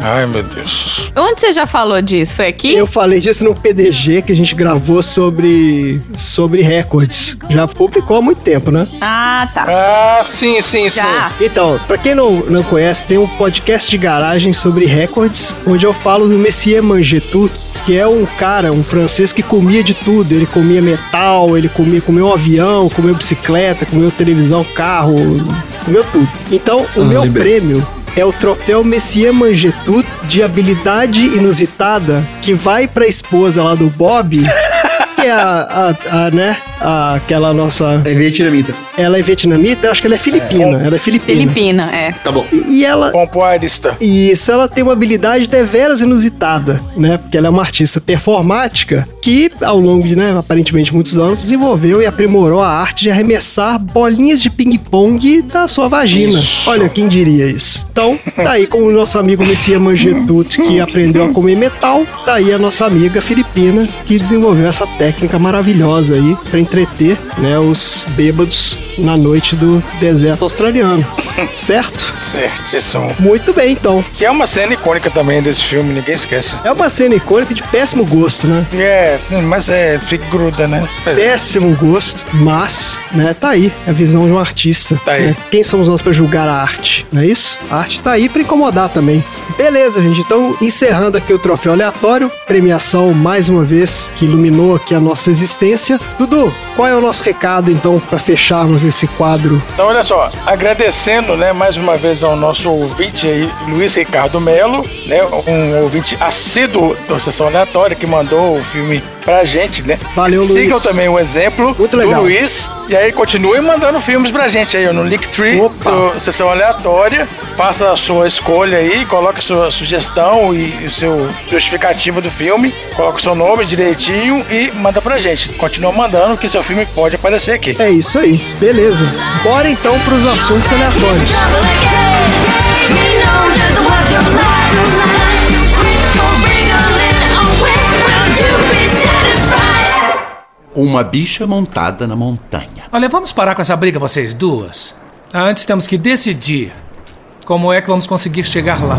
Ai, meu Deus. Onde você já falou disso? Foi aqui? Eu falei disso no PDG que a gente gravou sobre, sobre recordes. Já publicou há muito tempo, né? Ah, tá. Ah, sim, sim, sim. Já. Então, pra quem não, não conhece, tem um podcast de garagem sobre recordes, onde eu falo do Messier Mangetut, que é um cara, um francês que comia de tudo. Ele comia metal, ele comia, comeu um avião, comeu bicicleta, comeu televisão, carro, comeu tudo. Então, o meu lembrei. prêmio é o troféu Messier Mangetut de habilidade inusitada que vai pra esposa lá do Bob que é a, a, a, né? A, aquela nossa. É vietnamita. Ela é vietnamita? Eu acho que ela é filipina. ela é filipina. Filipina, é. Tá bom. E, e ela. Pompoarista. Isso, ela tem uma habilidade deveras inusitada, né? Porque ela é uma artista performática que, ao longo de, né, aparentemente muitos anos, desenvolveu e aprimorou a arte de arremessar bolinhas de ping-pong da sua vagina. Olha, quem diria isso? Então, tá aí com o nosso amigo Messia Mangetut, que aprendeu a comer metal, tá aí a nossa amiga filipina, que desenvolveu essa técnica maravilhosa aí pra entreter, né, os bêbados na noite do deserto australiano. (laughs) Certo? Certíssimo. Muito bem, então. Que é uma cena icônica também desse filme, ninguém esquece. É uma cena icônica de péssimo gosto, né? É, mas é, fica gruda, né? Pois é. Péssimo gosto, mas, né, tá aí a visão de um artista. Tá aí. né? Quem somos nós pra julgar a arte, não é isso? A arte tá aí pra incomodar também. Beleza, gente, então encerrando aqui o troféu aleatório, premiação mais uma vez que iluminou aqui a nossa existência. Dudu, qual é o nosso recado então pra fecharmos esse quadro? Então, olha só, agradecendo, né, mais uma vez ao nosso ouvinte aí, Luiz Ricardo Melo, né, um ouvinte assíduo da Sessão Aleatória que mandou o filme pra gente, né? Valeu, Luiz. Sigam também o exemplo Muito do legal. Luiz e aí continue mandando filmes pra gente aí ó, no Linktree Opa. do Sessão Aleatória. Faça a sua escolha aí, coloque a sua sugestão e o seu justificativa do filme, coloque o seu nome direitinho e manda pra gente. Continua mandando que seu filme pode aparecer aqui. É isso aí, beleza. Bora então pros assuntos aleatórios. Uma bicha montada na montanha. Olha, vamos parar com essa briga, vocês duas. Antes temos que decidir como é que vamos conseguir chegar lá.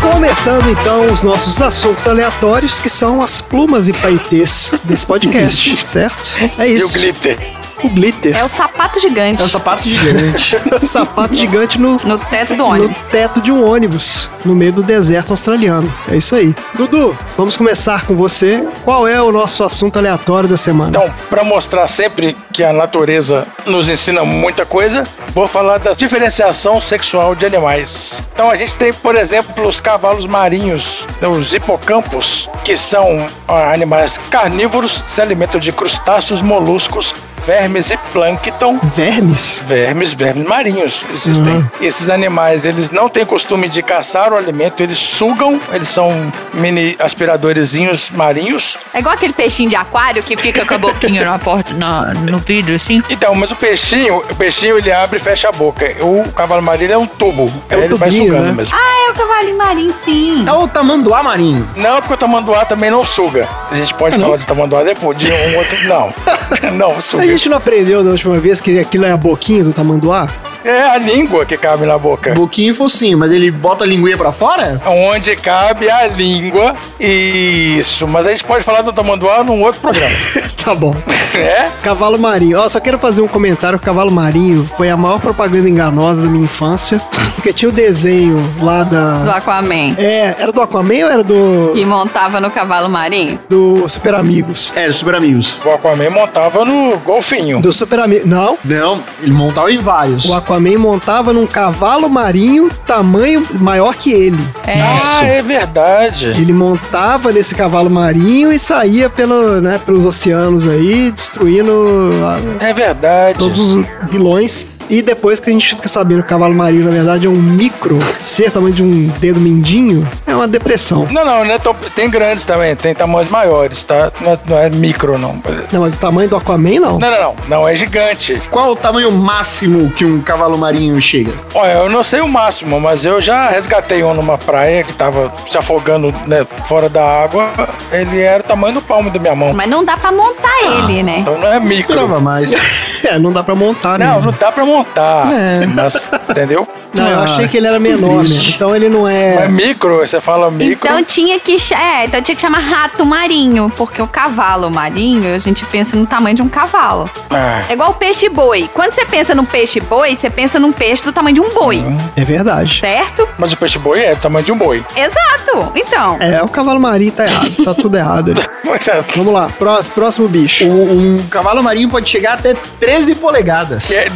Começando então os nossos assuntos aleatórios, que são as plumas e paetês desse podcast, (laughs) certo? É E o isso. glitter. O glitter. É o sapato gigante É um sapato gigante. (laughs) sapato gigante no, no teto do no ônibus. teto de um ônibus, no meio do deserto australiano. É isso aí. Dudu, vamos começar com você. Qual é o nosso assunto aleatório da semana? Então, para mostrar sempre que a natureza nos ensina muita coisa, vou falar da diferenciação sexual de animais. Então, a gente tem, por exemplo, os cavalos marinhos, os hipocampos, que são ah, animais carnívoros, se alimentam de crustáceos, moluscos, vermes e plâncton. Vermes? Vermes, vermes marinhos existem. Uhum. Esses animais, eles não têm costume de caçar o alimento, eles sugam, eles são mini aspiradorzinhos marinhos. É igual aquele peixinho de aquário que fica com a boquinha na porta, na- no vidro, assim. Então, mas o peixinho, o peixinho ele abre e fecha a boca. O cavalo marinho é um tubo. É um ele vai tubinho, sugando né? mesmo. Ah, é o cavalinho marinho, sim. É o tamanduá marinho. Não, porque o tamanduá também não suga. A gente pode falar de tamanduá depois, de um outro. Não. (laughs) não, suga. Gente não aprendeu da última vez que aquilo é a boquinha do tamanduá? É a língua que cabe na boca. Boquinho e focinho, mas ele bota a linguinha pra fora? Onde cabe a língua. Isso. Mas a gente pode falar do tamanduá num outro programa. (laughs) tá bom. é? Cavalo marinho. Ó, só quero fazer um comentário. O cavalo marinho foi a maior propaganda enganosa da minha infância. Porque tinha o desenho lá Do da... Aquaman. É, era do Aquaman ou era do, Que montava no cavalo marinho. do Super Amigos? É, Super Amigos. O Aquaman montava no golfinho. Do Super Amigos. Não. Não, ele montava em vários. O Aquaman montava num cavalo marinho tamanho maior que ele. É. Ah, é verdade. Ele montava nesse cavalo marinho e saía pelo, né, pelos oceanos aí, destruindo ah, É verdade. todos os vilões. E depois que a gente fica sabendo que o cavalo marinho, na verdade, é um micro ser tamanho de um dedo mindinho, é uma depressão. Não, não, não é tão- tem grandes também, tem tamanhos maiores, tá? Não é, não é micro, não. Não, mas o tamanho do Aquaman, não. Não, não, não. Não é gigante. Qual o tamanho máximo que um cavalo marinho chega? Olha, eu não sei o máximo, mas eu já resgatei um numa praia que tava se afogando né, fora da água. Ele era o tamanho do palmo da minha mão. Mas não dá pra montar ele, né? Então não é micro. Grava mais. (laughs) É, não dá pra montar, né? Não, não dá pra montar. É. Mas, entendeu? Não, eu Ah, achei que ele era menor mesmo. Então ele não É é. micro, você fala micro. Então tinha que, é, então tinha que chamar rato marinho, porque o cavalo marinho, a gente pensa no tamanho de um cavalo. Ah, É igual o peixe boi. Quando você pensa num peixe boi, você pensa num peixe do tamanho de um boi, É verdade. certo? mas o peixe boi é do tamanho de um boi. Exato. Então, É, o cavalo marinho tá errado. Tá tudo errado ali. (laughs) Vamos lá, pró- próximo bicho. O- um cavalo marinho pode chegar até 13 polegadas. É,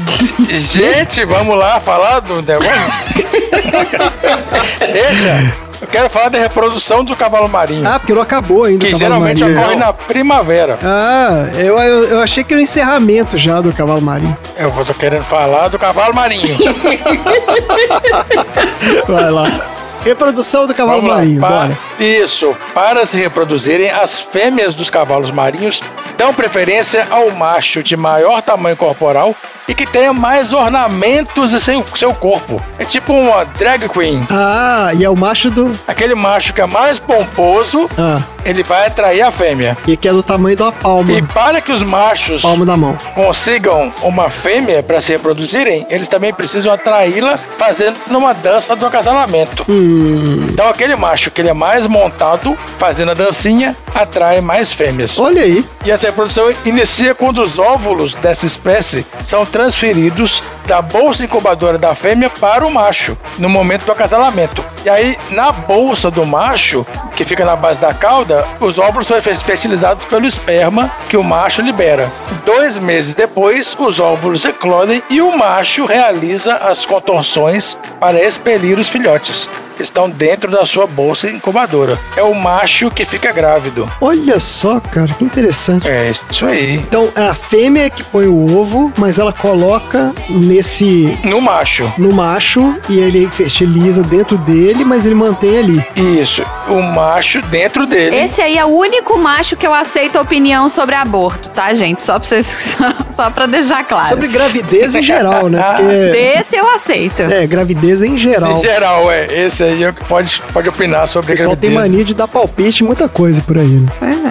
Gente, vamos lá falar do negócio? (laughs) Deixa. Eu quero falar da reprodução do cavalo marinho. Ah, porque não acabou ainda que o cavalo geralmente marinho. ocorre na primavera. Ah, eu, eu, eu achei que era o encerramento já do cavalo marinho. Eu tô querendo falar do cavalo marinho. (laughs) Vai lá. Reprodução do cavalo lá, marinho, pa- bora. Isso. Para se reproduzirem, as fêmeas dos cavalos marinhos dão preferência ao macho de maior tamanho corporal e que tenha mais ornamentos em seu, seu corpo. É tipo uma drag queen. Ah, e é o macho do. Aquele macho que é mais pomposo, Ah, ele vai atrair a fêmea. e que é do tamanho uma palma. E para que os machos Palma da mão. consigam uma fêmea para se reproduzirem, eles também precisam atraí-la fazendo uma dança do acasalamento. Então aquele macho que ele é mais montado, fazendo a dancinha, atrai mais fêmeas. Olha aí. E essa reprodução inicia quando os óvulos dessa espécie são transferidos da bolsa incubadora da fêmea para o macho, no momento do acasalamento. E aí, na bolsa do macho, que fica na base da cauda, os óvulos são fer- fertilizados pelo esperma que o macho libera. Dois meses depois, os óvulos eclodem e o macho realiza as contorções para expelir os filhotes. Estão dentro da sua bolsa incubadora. É o macho que fica grávido. Olha só, cara, que interessante. É isso aí. Então, é a fêmea que põe o ovo, mas ela coloca nesse. No macho. no macho e ele fertiliza dentro dele, mas ele mantém ali. Isso, o macho dentro dele. Esse aí é o único macho que eu aceito a opinião sobre aborto, tá, gente? Só pra vocês. (laughs) Só pra deixar claro. Sobre gravidez em geral, né? (laughs) Porque, Desse eu aceito. é, gravidez em geral. Em geral, é. Esse aí é o que pode, pode opinar O sobre pessoal tem mania de dar palpite em muita coisa por aí, né? É.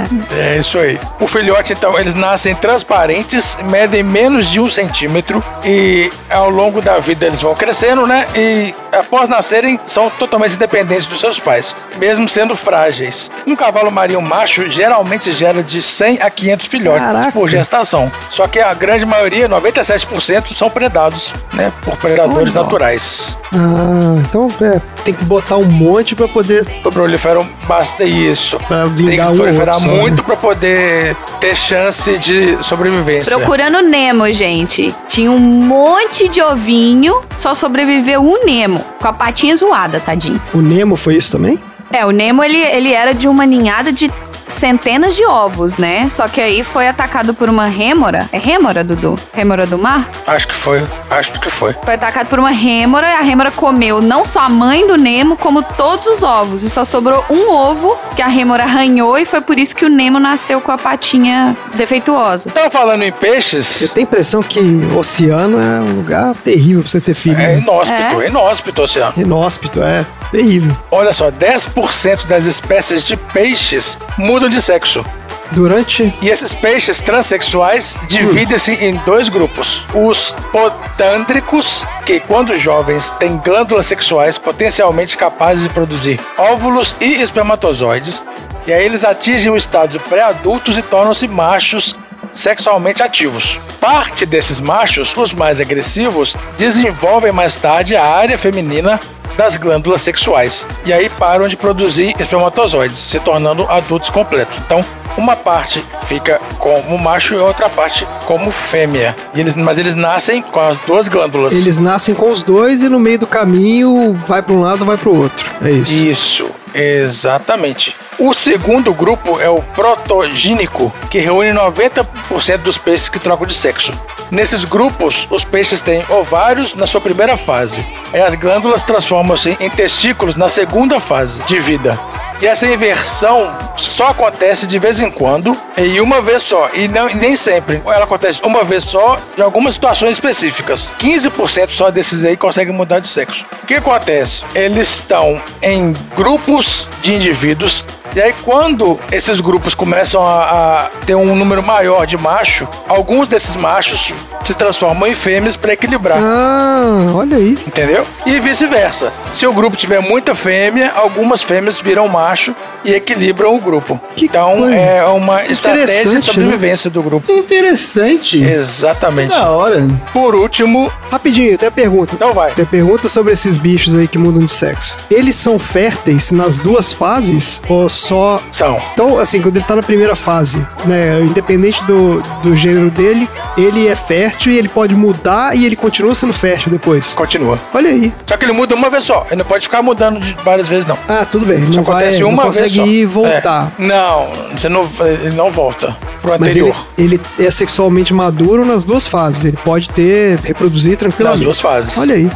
É isso aí. O filhote, então, eles nascem transparentes, medem menos de um centímetro e ao longo da vida eles vão crescendo, né? E após nascerem, são totalmente independentes dos seus pais, mesmo sendo frágeis. Um cavalo marinho macho geralmente gera de 100 a 500 filhotes Caraca. por gestação. Só que a grande maioria, 97%, são predados, né? Por predadores Olha. naturais. Ah, então é, tem que botar um monte pra poder. Proliferam bastante isso. Pra Tem que vingar um ou proliferar outro só, muito né? pra poder ter chance de sobrevivência. Procurando Nemo, gente. Tinha um monte de ovinho, só sobreviveu um Nemo. Com a patinha zoada, tadinho. O Nemo foi isso também? É, o Nemo, ele, ele era de uma ninhada de centenas de ovos, né? Só que aí foi atacado por uma rêmora. É rêmora, Dudu? Rêmora do mar? Acho que foi. Acho que foi. Foi atacado por uma rêmora e a rêmora comeu não só a mãe do Nemo, como todos os ovos. E só sobrou um ovo que a rêmora arranhou e foi por isso que o Nemo nasceu com a patinha defeituosa. Então, falando em Eu peixes, tenho a impressão que o oceano é um lugar terrível pra você ter filho. é né? inóspito, é inóspito, oceano. Inóspito, é terrível. Olha só, 10% das espécies de peixes mudam de sexo. Durante. E esses peixes transexuais dividem-se em dois grupos. Os potândricos, que quando jovens têm glândulas sexuais potencialmente capazes de produzir óvulos e espermatozoides, e aí eles atingem o estado pré-adultos e tornam-se machos sexualmente ativos. Parte desses machos, os mais agressivos, desenvolvem mais tarde a área feminina das glândulas sexuais e aí param de produzir espermatozoides, se tornando adultos completos. Então, uma parte fica como macho e outra parte como fêmea. Eles, mas eles nascem com as duas glândulas. Eles nascem com os dois e no meio do caminho vai pra um lado vai pro outro. É isso. Isso, exatamente. O segundo grupo é o protogênico, que reúne 90% dos peixes que trocam de sexo. Nesses grupos, os peixes têm ovários na sua primeira fase, e as glândulas transformam-se em testículos na segunda fase de vida. E essa inversão só acontece de vez em quando e uma vez só. E não, nem sempre. Ela acontece uma vez só em algumas situações específicas. 15% só desses aí conseguem mudar de sexo. O que acontece? Eles estão em grupos de indivíduos. E aí, quando esses grupos começam a, a ter um número maior de macho, alguns desses machos se transformam em fêmeas para equilibrar. Ah, olha aí. Entendeu? E vice-versa. Se o grupo tiver muita fêmea, algumas fêmeas viram macho e equilibram o grupo. Que então coisa é uma estratégia de né? sobrevivência do grupo. Interessante. Exatamente. Da hora. Por último, Rapidinho, tem a pergunta. então vai. Tem a pergunta sobre esses bichos aí que mudam de sexo. Eles são férteis nas duas fases ou só São. Então, assim, quando ele tá na primeira fase, né, independente do, do gênero dele, ele é fértil e ele pode mudar e ele continua sendo fértil depois. Continua. Olha aí. Só que ele muda uma vez só. Ele não pode ficar mudando de várias vezes, não. Ah, tudo bem. Ele Isso não, vai, acontece não uma vez consegue só. ir e voltar. É. Não, você não, ele não volta pro Mas ele, anterior. ele é sexualmente maduro nas duas fases. Ele pode ter, reproduzir Nas tranquilamente. duas fases. Olha aí.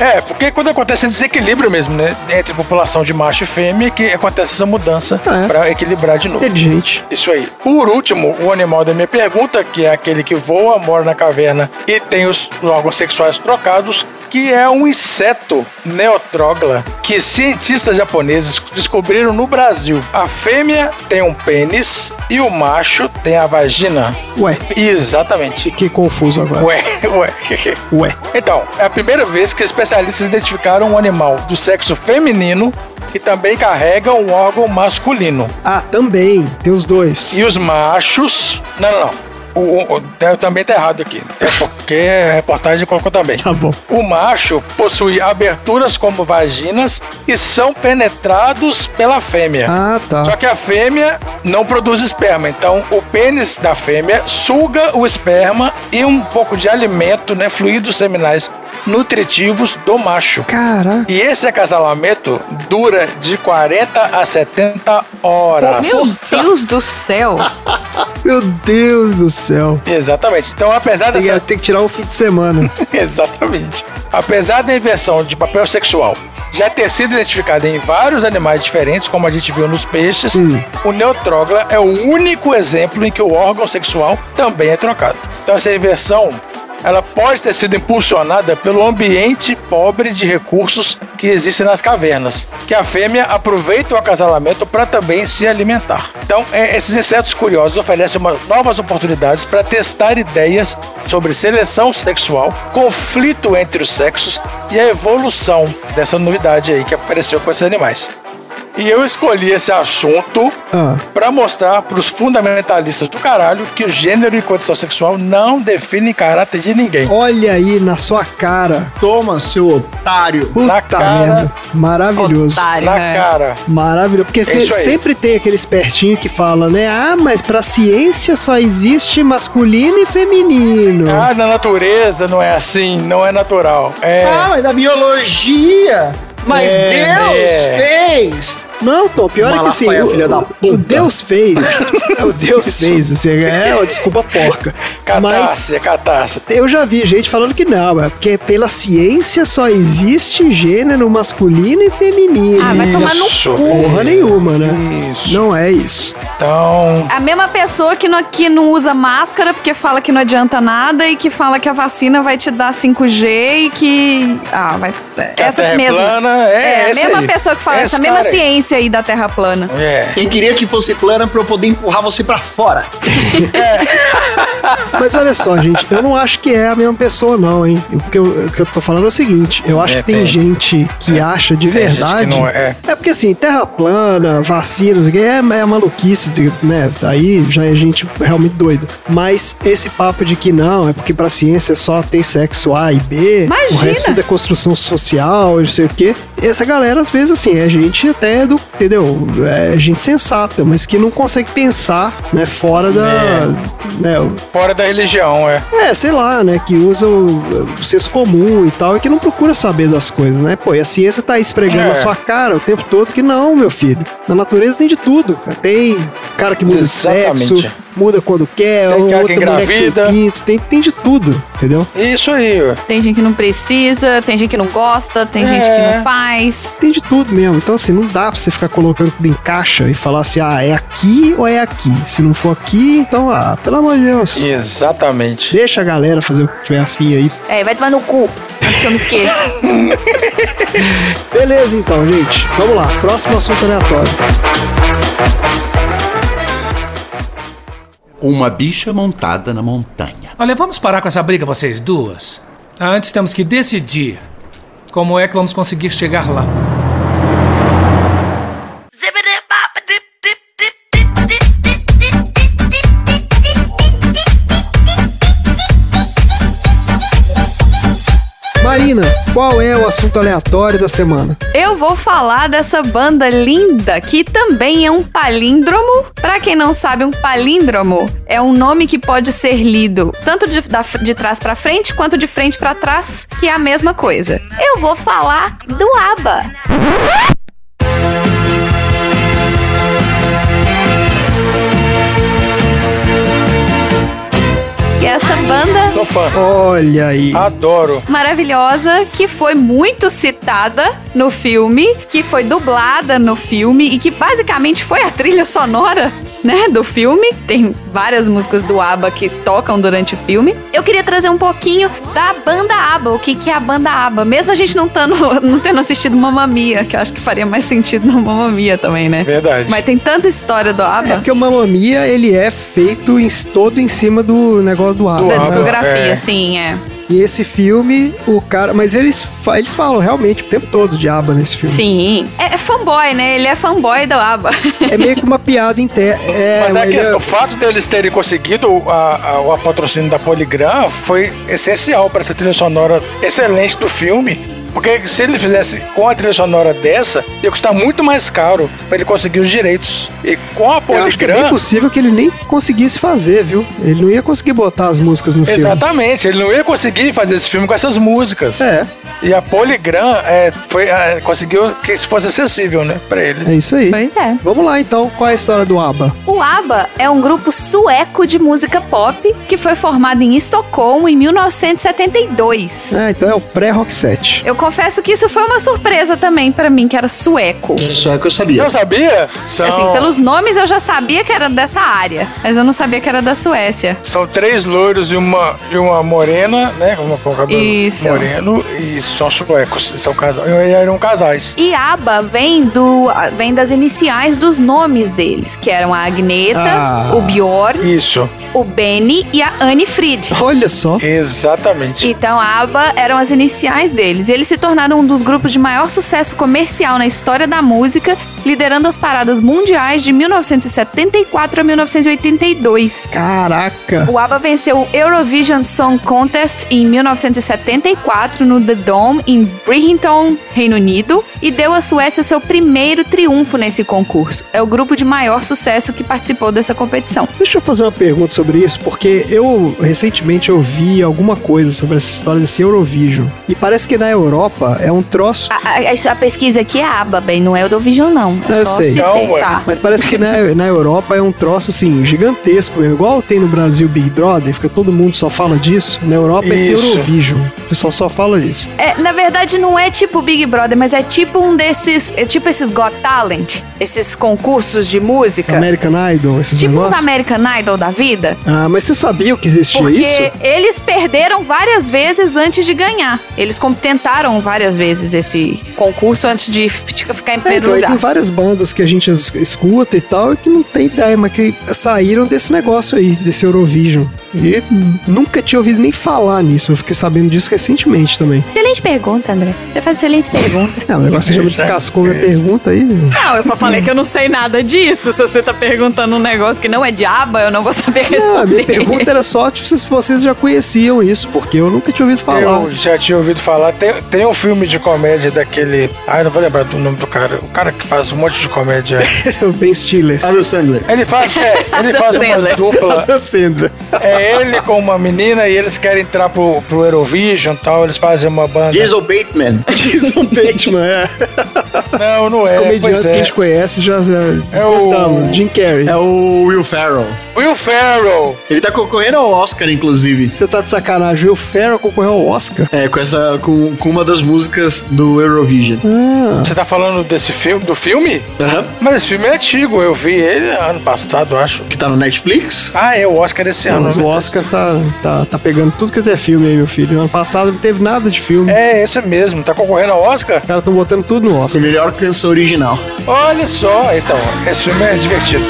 É, porque quando acontece esse desequilíbrio mesmo, né? Entre população de macho e fêmea, que acontece essa mudança É. pra equilibrar de novo. Inteligente. Isso aí. Por último, o animal da minha pergunta, que é aquele que voa, mora na caverna e tem os órgãos sexuais trocados, que é um inseto neotrógla que cientistas japoneses descobriram no Brasil. A fêmea tem um pênis e o macho tem a vagina. Ué, Exatamente. fiquei confuso agora. Ué, (laughs) ué. Ué. Então, é a primeira vez que especialistas identificaram um animal do sexo feminino que também carrega um órgão masculino. Ah, também. Tem os dois. E os machos. Não, não, não. O, o- o- é, também tá errado aqui. É porque a reportagem colocou também. Tá bom. O macho possui aberturas como vaginas e são penetrados pela fêmea. Ah, Só tá. que a fêmea não produz esperma, então o pênis da fêmea suga o esperma e um pouco de alimento, né, fluidos seminais nutritivos do macho. Caraca. E esse acasalamento dura de 40 a 70 horas. (laughs) Meu Deus do céu. Meu Deus do céu. Exatamente. Então, apesar dessa tem que tirar um fim de semana. (laughs) Exatamente. Apesar da inversão de papel sexual já ter sido identificada em vários animais diferentes, como a gente viu nos peixes, o neutrógla é o único exemplo em que o órgão sexual também é trocado. Então essa inversão ela pode ter sido impulsionada pelo ambiente pobre de recursos que existe nas cavernas, que a fêmea aproveita o acasalamento para também se alimentar. Então, é, esses insetos curiosos oferecem novas oportunidades para testar ideias sobre seleção sexual, conflito entre os sexos e a evolução dessa novidade aí que apareceu com esses animais. E eu escolhi esse assunto Ah. para mostrar para os fundamentalistas do caralho que o gênero e condição sexual não definem caráter de ninguém. Olha aí na sua cara. Toma, seu otário. Puta Na cara. merda. Maravilhoso. Otário, Na né? cara. Maravilhoso. Porque aí. sempre tem aquele espertinho que fala, né? Ah, mas pra ciência só existe masculino e feminino. Ah, na natureza não é assim, não é natural. É. Ah, mas da biologia. Mas É, Deus é. fez. Não, Tom, pior é que assim, Malafaia, o, filha da o- puta. o Deus fez. (laughs) o Deus fez, assim, é (laughs) uma desculpa porca. Mas Catástrofe, é catástrofe. eu já vi gente falando que não, é porque pela ciência só existe gênero masculino e feminino. Ah, vai tomar no cu. Porra nenhuma, né? Isso. Não é isso. Então, A mesma pessoa que não, que não usa máscara porque fala que não adianta nada e que fala que a vacina vai te dar 5G e que. Ah, vai. que essa é mesma. plana é, É, a mesma aí. pessoa que fala Esse essa mesma cara aí. ciência aí da Terra plana. É. Quem queria que fosse plana pra eu poder empurrar você pra fora. (laughs) Mas olha só, gente, eu não acho que é a mesma pessoa, não, hein? Porque eu- o que eu tô falando é o seguinte: eu acho É, que tem, tem. gente que acha de verdade. não é. É porque assim, terra plana, vacina, não sei o quê, é, é maluquice, de- né? Aí já é gente realmente doida. Mas esse papo de que não, é porque pra ciência só tem sexo A e B, Imagina! o resto tudo é construção social, e não sei o quê. Essa galera, às vezes, assim, é gente até do. Entendeu? É gente sensata, mas que não consegue pensar, né, fora da. Né, o- Fora da religião, é. é, sei lá, né? Que usa o, o senso comum e tal, e que não procura saber das coisas, né? Pô, e a ciência tá aí esfregando É. na sua cara o tempo todo que não, meu filho. Na natureza tem de tudo, cara. Tem cara que muda de Exatamente. sexo, muda quando quer, Tem cara outra que mulher que tem pinto, tem, tem de tudo, entendeu? Isso aí, ó. Tem gente que não precisa, tem gente que não gosta, tem gente que É. não faz. Tem de tudo mesmo. Então, assim, não dá pra você ficar colocando tudo em caixa e falar assim, ah, é aqui ou é aqui? Se não for aqui, então, ah, pelo amor de Deus. Exatamente. Deixa a galera fazer o que tiver afim aí. É, vai tomar no cu. Antes que eu me esqueça. (laughs) Beleza, então, gente. Vamos lá. Próximo assunto aleatório. Uma bicha montada na montanha. Olha, vamos parar com essa briga, vocês duas. Antes temos que decidir como é que vamos conseguir chegar lá. Qual é o assunto aleatório da semana? Eu vou falar dessa banda linda que também é um palíndromo. Pra quem não sabe, um palíndromo é um nome que pode ser lido tanto de, da- de trás pra frente quanto de frente pra trás, que é a mesma coisa. Eu vou falar do ABBA. E essa banda Sou fã. Olha aí. Adoro. maravilhosa que foi muito citada no filme, que foi dublada no filme e que basicamente foi a trilha sonora, né, do filme. Tem várias músicas do ABBA que tocam durante o filme. Eu queria trazer um pouquinho da banda ABBA, o que que é a banda ABBA, mesmo a gente não tando, (laughs) não tendo assistido Mamma Mia, que eu acho que faria mais sentido no Mamma Mia também, né? Verdade. Mas tem tanta história do É ABBA. porque o Mamma Mia, ele é feito em- todo em cima do negócio do ABBA. Da ABBA, discografia, é. sim, é. E esse filme, o cara... Mas eles, eles falam realmente o tempo todo de ABBA nesse filme. Sim. É, é fanboy, né? Ele é fanboy do ABBA. É meio que uma piada interna. É, Mas a ele questão, é- o fato deles terem conseguido a, a- o patrocínio da Poligram foi essencial para essa trilha sonora excelente do filme. Porque se ele fizesse com a trilha sonora dessa, ia custar muito mais caro para ele conseguir os direitos. E com a Eu acho que é possível que ele nem conseguisse fazer, viu? Ele não ia conseguir botar as músicas no filme. Exatamente, ele não ia conseguir fazer esse filme com essas músicas. É, E a Poligram é, foi, é, conseguiu que isso fosse acessível, né, para ele. é isso aí. Pois é. Vamos lá então, qual é a história do ABBA? O ABBA é um grupo sueco de música pop que foi formado em Estocolmo em 1972. É, então é o pré-rock set. Eu confesso que isso foi uma surpresa também pra mim, que era sueco. Só que eu sabia. Não sabia? São, Assim, pelos nomes eu já sabia que era dessa área, mas eu não sabia que era da Suécia. são três loiros e uma, e uma morena, né? Uma com cabelo Isso. moreno. E são suecos. São casais. E eram casais. E ABBA vem, do, vem das iniciais dos nomes deles, que eram a Agneta, Ah. o Bjorn, Isso, o Benny e a Anne Fried. Olha só. exatamente. Então, a ABBA eram as iniciais deles. E eles se tornaram um dos grupos de maior sucesso comercial na história da música, liderando as paradas mundiais de 1974 a 1982. Caraca. O ABBA venceu o Eurovision Song Contest em 1974 no The Dome em Bridgington, Reino Unido, e deu à Suécia seu primeiro triunfo nesse concurso. É o grupo de maior sucesso que participou dessa competição. Deixa eu fazer uma pergunta sobre isso, porque eu recentemente ouvi alguma coisa sobre essa história desse Eurovision. E parece que na Europa é um troço. A, a- a pesquisa aqui é ABBA, bem, não é Eurovision não. Eu, Eu só sei. citei, Não, tá? Mas parece que na, na Europa é um troço assim, gigantesco. Igual tem no Brasil Big Brother, fica todo mundo só fala disso. Na Europa é esse Isso. Eurovision. O pessoal só fala disso. É, na verdade, não é tipo Big Brother, mas é tipo um desses. É tipo esses Got Talent, esses concursos de música. American Idol, esses tipo negócios. American Idol da vida. Ah, mas você sabia que existia Porque isso? eles perderam várias vezes antes de ganhar. Eles com- várias vezes esse concurso antes de ficar em É, primeiro então aí lugar. tem várias bandas que a gente es- escuta e tal, e que não tem ideia, mas que saíram desse negócio aí, desse Eurovision. E nunca tinha ouvido nem falar nisso. Eu fiquei sabendo disso recentemente também. Excelente pergunta, André. Você faz excelentes perguntas. Não, o negócio já me descascou minha pergunta aí. Não, eu só falei que eu não sei nada disso. Se você tá perguntando um negócio que não é de aba, eu não vou saber Não, a minha responder. pergunta era só tipo, se vocês já conheciam isso, porque eu nunca tinha ouvido falar. Eu já tinha ouvido falar. Tem, tem um filme de comédia daquele. Ai, não vou lembrar do nome do cara. O cara que faz um monte de comédia. (laughs) o Ben Stiller. Adam Sandler. Ele faz, é, ele faz uma Sandler. dupla. Adam Sandler. É ele com uma menina e eles querem entrar pro, pro Eurovision e tal. Eles fazem uma banda. Jason Bateman. (laughs) Jason Bateman, é. Não, não Os é. comediantes pois é. que a gente conhece já, já descontamos. o- Jim Carrey. É o Will Ferrell. Will Ferrell. Ele tá concorrendo ao Oscar, inclusive. Você tá de sacanagem. Will Ferrell concorreu ao Oscar? É, com essa. Com, com uma das músicas do Eurovision. Ah, Você tá falando desse filme, do filme? Aham. Mas esse filme é antigo. Eu vi ele ano passado, acho. Que tá no Netflix. Ah, é o Oscar esse ano. mas né? o Oscar tá, tá, tá pegando tudo que é filme aí, meu filho. Ano passado não teve nada de filme. É, esse mesmo. Tá concorrendo ao Oscar? Os caras estão botando tudo no Oscar. Melhor canção original. Olha só. Então, esse filme é divertido.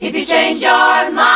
If you change your mind,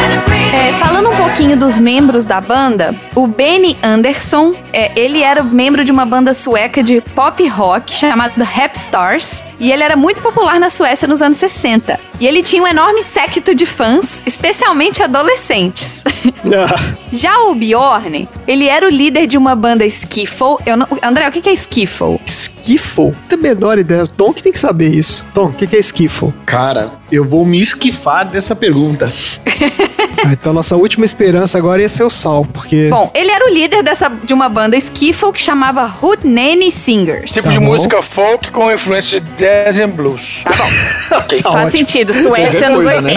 É, falando um pouquinho dos membros da banda, o Benny Anderson, é, ele era membro de uma banda sueca de pop rock chamada Rap Stars, e ele era muito popular na Suécia nos anos 60. E ele tinha um enorme séquito de fãs, especialmente adolescentes. (laughs) Já o Bjorn, ele era o líder de uma banda skiffle. Eu não- André, o que que é skiffle? Skiffle? Não tenho a menor ideia. Tom que tem que saber isso. Tom, o que, que é Skiffle? Cara, eu vou me esquifar dessa pergunta. (laughs) Ah, então nossa última esperança agora ia ser o Sal, porque... Bom, ele era o líder dessa, de uma banda skiffle que chamava Hootenanny Singers. Tipo Tá de bom. música folk com influência de jazz and blues. Tá bom. (laughs) Tá Faz ótimo. sentido, Suécia nos coisa, né?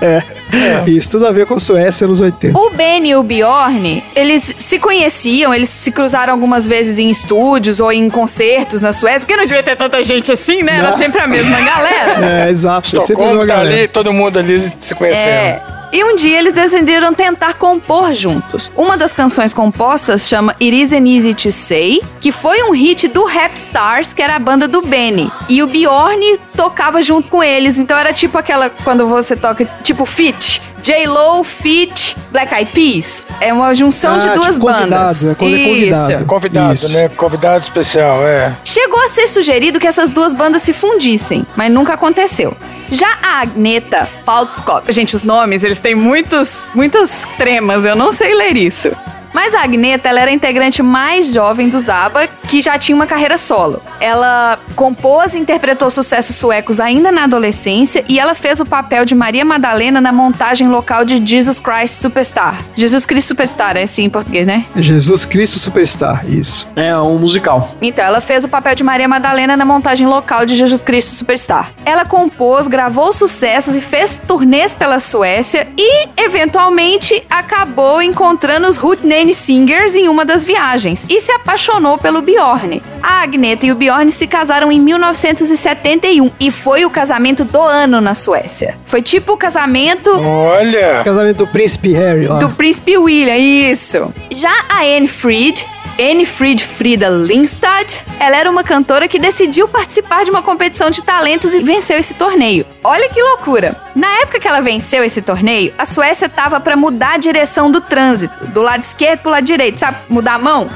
(laughs) 80. Isso, tudo a ver com Suécia nos 80. O Ben e o Bjorn, eles se conheciam, eles se cruzaram algumas vezes em estúdios ou em concertos na Suécia, porque não devia ter tanta gente assim, né? Era Não. sempre a mesma galera. É, exato. É sempre Estocolmo uma tá galera. ali, todo mundo ali se conhecendo. É. E um dia eles decidiram tentar compor juntos. Uma das canções compostas chama It Isn't Easy to Say, que foi um hit do Rap Stars, que era a banda do Benny. E o Bjorn tocava junto com eles, então era tipo aquela quando você toca tipo Fit. J-Lo, Fit, Black Eyed Peas. É uma junção Ah, de duas tipo bandas. é é convidado. Isso. Convidado, Isso. né? Convidado especial, é. Chegou a ser sugerido que essas duas bandas se fundissem, mas nunca aconteceu. Já a Agneta Faltskog, gente, os nomes, eles têm muitos, muitas tremas, eu não sei ler isso. Mas a Agneta, ela era a integrante mais jovem do Zaba, que já tinha uma carreira solo. Ela compôs e interpretou sucessos suecos ainda na adolescência e ela fez o papel de Maria Madalena na montagem local de Jesus Christ Superstar. Jesus Cristo Superstar, é assim em português, né? Jesus Cristo Superstar, isso. É um musical. Então, ela fez o papel de Maria Madalena na montagem local de Jesus Cristo Superstar. Ela compôs, gravou sucessos e fez turnês pela Suécia e, eventualmente, acabou encontrando os Hootenanny Singers em uma das viagens e se apaixonou pelo Bjorn. A Agneta e o Bjorn se casaram em 1971 e foi o casamento do ano na Suécia. Foi tipo o casamento Olha! Casamento do Príncipe Harry lá. do príncipe William, isso. Já a Anne Fried, Anne Fried Frida Lindstad, ela era uma cantora que decidiu participar de uma competição de talentos e venceu esse torneio. Olha que loucura! Na época que ela venceu esse torneio, a Suécia tava para mudar a direção do trânsito, do lado esquerdo pro lado direito, sabe? Mudar a mão.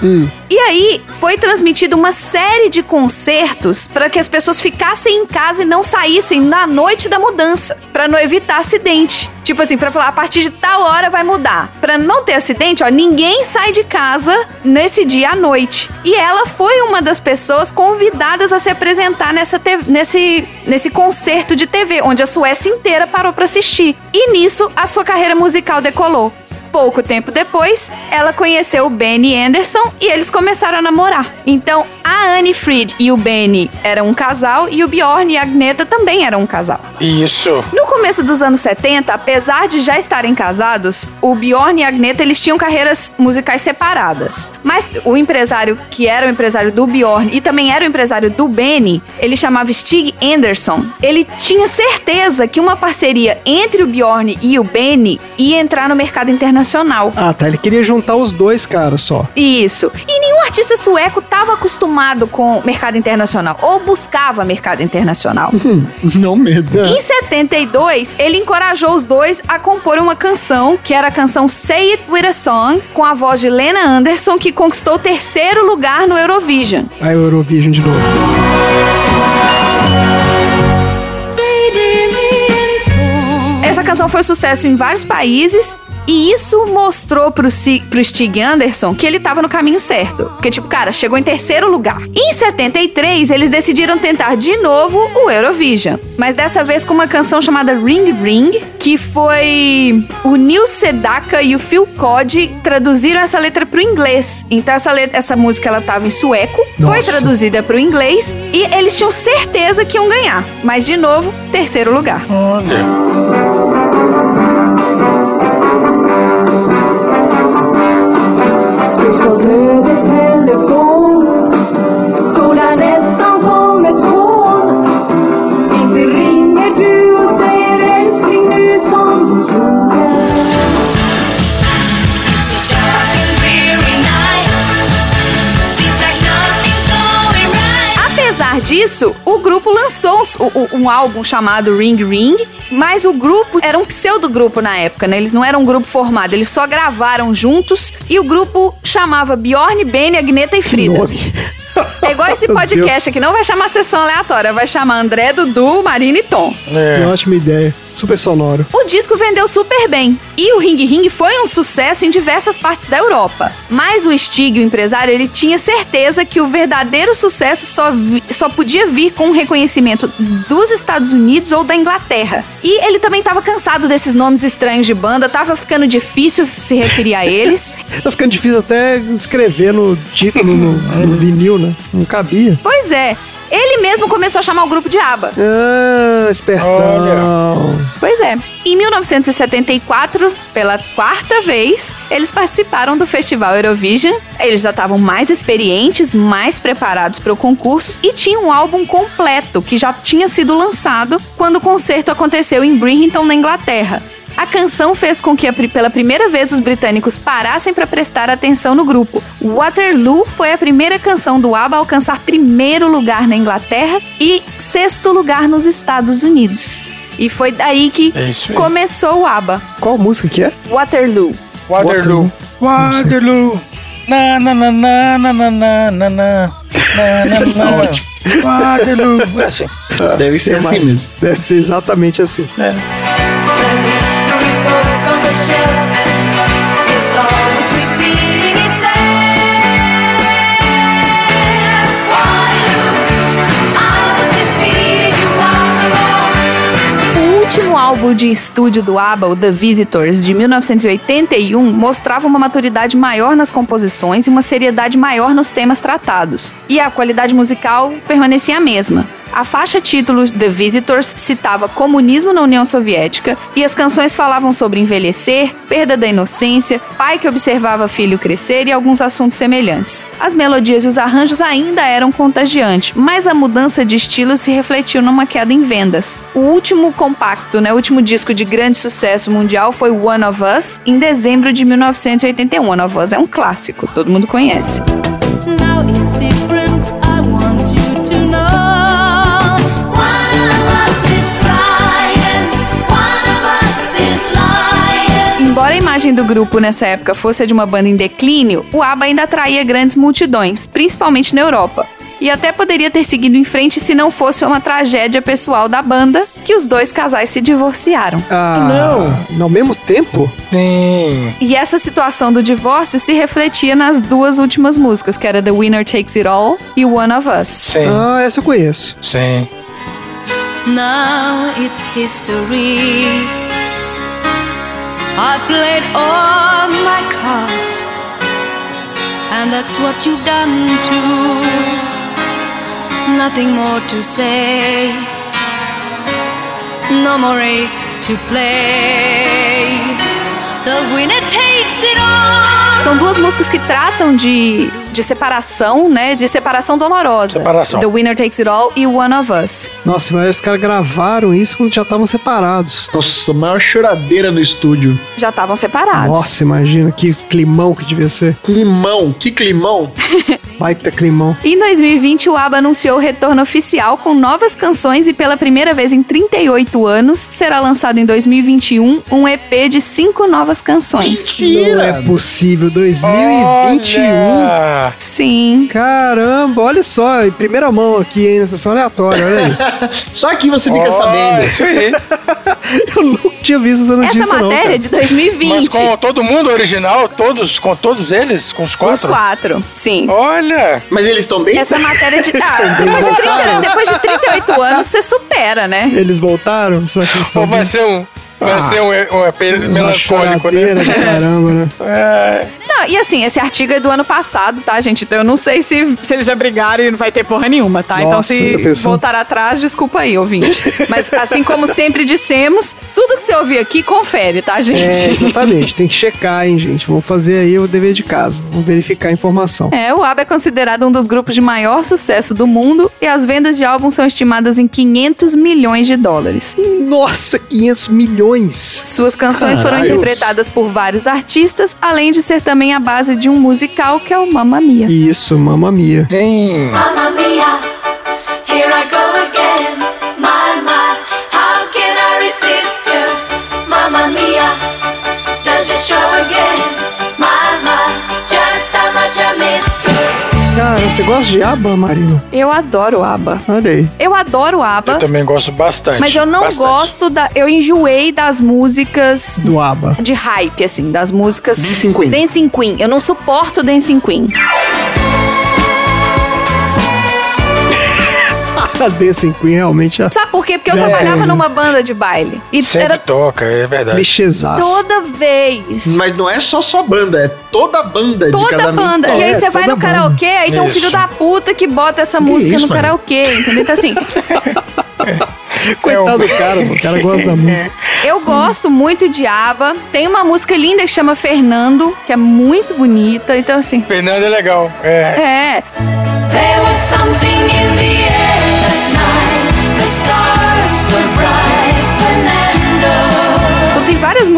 E aí foi transmitida uma série de concertos para que as pessoas ficassem em casa e não saíssem na noite da mudança, para não evitar acidente. Tipo assim, pra falar, a partir de tal hora vai mudar. Pra não ter acidente, ó, ninguém sai de casa nesse dia à noite. E ela foi uma das pessoas convidadas a se apresentar nessa nesse, nesse concerto de TV, onde a Suécia inteira parou pra assistir. E nisso, a sua carreira musical decolou. Pouco tempo depois, ela conheceu o Benny Anderson e eles começaram a namorar. Então, a Anne Fried e o Benny eram um casal e o Bjorn e a Agneta também eram um casal. Isso. No começo dos anos 70, apesar de já estarem casados, o Bjorn e a Agneta eles tinham carreiras musicais separadas. Mas o empresário que era o empresário do Bjorn e também era o empresário do Benny, ele chamava Stig Anderson. Ele tinha certeza que uma parceria entre o Bjorn e o Benny ia entrar no mercado internacional. Ah, tá. Ele queria juntar os dois caras só. Isso. E nenhum artista sueco estava acostumado com mercado internacional ou buscava mercado internacional. Não mesmo. Em 72, ele encorajou os dois a compor uma canção, que era a canção Say It With a Song, com a voz de Lena Anderson, que conquistou o terceiro lugar no Eurovision. Aí o Eurovision de novo. Essa canção foi sucesso em vários países. E isso mostrou pro, Si- pro Stig Anderson que ele tava no caminho certo. Porque, tipo, cara, chegou em terceiro lugar. Em 73, eles decidiram tentar de novo o Eurovision. Mas dessa vez com uma canção chamada Ring Ring, que foi o Neil Sedaka e o Phil Cody traduziram essa letra pro inglês. Então essa, letra, essa música ela tava em sueco, foi Nossa. traduzida pro inglês e eles tinham certeza que iam ganhar. Mas de novo, terceiro lugar. Olha. Disso, o grupo lançou um, um álbum chamado Ring Ring, mas o grupo era um pseudo-grupo na época, né? Eles não eram um grupo formado, eles só gravaram juntos e o grupo chamava Bjorn, Benny, Agneta e Frida. Nome. É igual esse podcast aqui, não vai chamar sessão aleatória, vai chamar André, Dudu, Marina e Tom. Que ótima ideia. Super sonoro. O disco vendeu super bem e o Ring Ring foi um sucesso em diversas partes da Europa. Mas o Stig, o empresário, ele tinha certeza que o verdadeiro sucesso só, vi- só podia vir com um reconhecimento dos Estados Unidos ou da Inglaterra. E ele também estava cansado desses nomes estranhos de banda, tava ficando difícil se referir a eles. (laughs) Tá ficando difícil até escrever no título, no, no vinil, né? Não cabia. Pois é, ele mesmo começou a chamar o grupo de ABBA. Ah, espertão. Pois é. Em 1974, pela quarta vez, eles participaram do Festival Eurovision. Eles já estavam mais experientes, mais preparados para o concurso e tinham um álbum completo que já tinha sido lançado quando o concerto aconteceu em Bridgeton, na Inglaterra. A canção fez com que a pela primeira vez os britânicos parassem para prestar atenção no grupo. Waterloo foi a primeira canção do ABBA a alcançar primeiro lugar na Inglaterra e sexto lugar nos Estados Unidos. E foi daí que É começou o ABBA. Qual música que é? Waterloo. Waterloo. Waterloo. Na na na na na na na na na na na na Waterloo. É assim. Deve ser assim mais? mesmo. Deve ser exatamente assim. The álbum de estúdio do ABBA, o The Visitors, de 1981, mostrava uma maturidade maior nas composições e uma seriedade maior nos temas tratados. E a qualidade musical permanecia a mesma. A faixa título The Visitors citava comunismo na União Soviética e as canções falavam sobre envelhecer, perda da inocência, pai que observava filho crescer e alguns assuntos semelhantes. As melodias e os arranjos ainda eram contagiantes, mas a mudança de estilo se refletiu numa queda em vendas. O último compacto, né, o último disco de grande sucesso mundial foi One of Us, em dezembro de 1981. One of Us é um clássico, todo mundo conhece. Embora a imagem do grupo nessa época fosse a de uma banda em declínio, o ABBA ainda atraía grandes multidões, principalmente na Europa. E até poderia ter seguido em frente se não fosse uma tragédia pessoal da banda, que os dois casais se divorciaram. Ah, não. Ao mesmo tempo? Sim. E essa situação do divórcio se refletia nas duas últimas músicas, que era The Winner Takes It All e One of Us. Sim. Ah, essa eu conheço. Sim. Now it's history. I played all my cards, and that's what you've done too. Nothing more to say, no more race to play. The winner takes it all. São duas músicas que tratam de, de separação, né? De separação dolorosa. Separação. The Winner Takes It All e One of Us. Nossa, mas os caras gravaram isso quando já estavam separados. Nossa, maior choradeira no estúdio. Já estavam separados. Nossa, imagina que climão que devia ser. Climão, que climão. (laughs) Baita climão. Em 2020, o ABBA anunciou o retorno oficial com novas canções e pela primeira vez em 38 anos será lançado em 2021 um EP de cinco novas canções. Não é possível. 2021. Olha! Sim. Caramba, olha só, em primeira mão aqui, hein, na sessão aleatória, olha aí. (laughs) Só aqui você fica Olha, sabendo. Isso (laughs) aí. Eu não tinha visto essa notícia, Essa não, matéria cara. é de 2020. Mas com todo mundo original, todos, com todos eles, com os Os quatro? quatro, sim. Olha! Mas eles estão bem? Essa matéria de. (laughs) Ah, depois, de 30, voltaram. depois de 38 anos, você supera, né? Eles voltaram? Será que eles estão Ou vai bem? ser um, vai ser um, um EP melancólico, né? caramba, né? (laughs) É, Não, e assim, esse artigo é do ano passado, tá, gente? Então eu não sei se, se eles já brigaram e não vai ter porra nenhuma, tá? então Nossa, se já pensou? voltar atrás, desculpa aí, ouvinte. Mas assim como sempre dissemos, tudo que você ouvir aqui, confere, tá, gente? É, exatamente. Tem que checar, hein, gente. Vamos fazer aí o dever de casa. Vamos verificar a informação. É, o ABBA é considerado um dos grupos de maior sucesso do mundo e as vendas de álbum são estimadas em 500 milhões de dólares. Nossa, 500 milhões! Suas canções foram Caralhos. interpretadas por vários artistas, além de ser também a base de um musical que é o Mamma Mia. Isso, mamma mia. Sim. Mamma mia, here Cara, você gosta de aba, Marino? Eu adoro ABBA. Olha aí. Eu adoro ABBA. Eu também gosto bastante. Mas eu não bastante. gosto da. Eu enjoei das músicas Do aba. de hype, assim, das músicas. Dancing Queen. Dancing Queen. Eu não suporto Dancing Queen. A Dancing Queen realmente é Sabe por quê? Porque eu É. trabalhava numa banda de baile. E Sempre era toca, é verdade. clichêzaço. toda vez. Mas não é só sua banda, é toda banda de Toda banda. E aí É, você vai toda no karaokê, aí tem um filho da puta que bota essa música isso, no mano? karaokê, entendeu? Então assim, (laughs) Coitado do cara, pô, o cara gosta da música. eu gosto muito de ABBA. Tem uma música linda que chama Fernando, que é muito bonita. Então assim, Fernando é legal. É. é.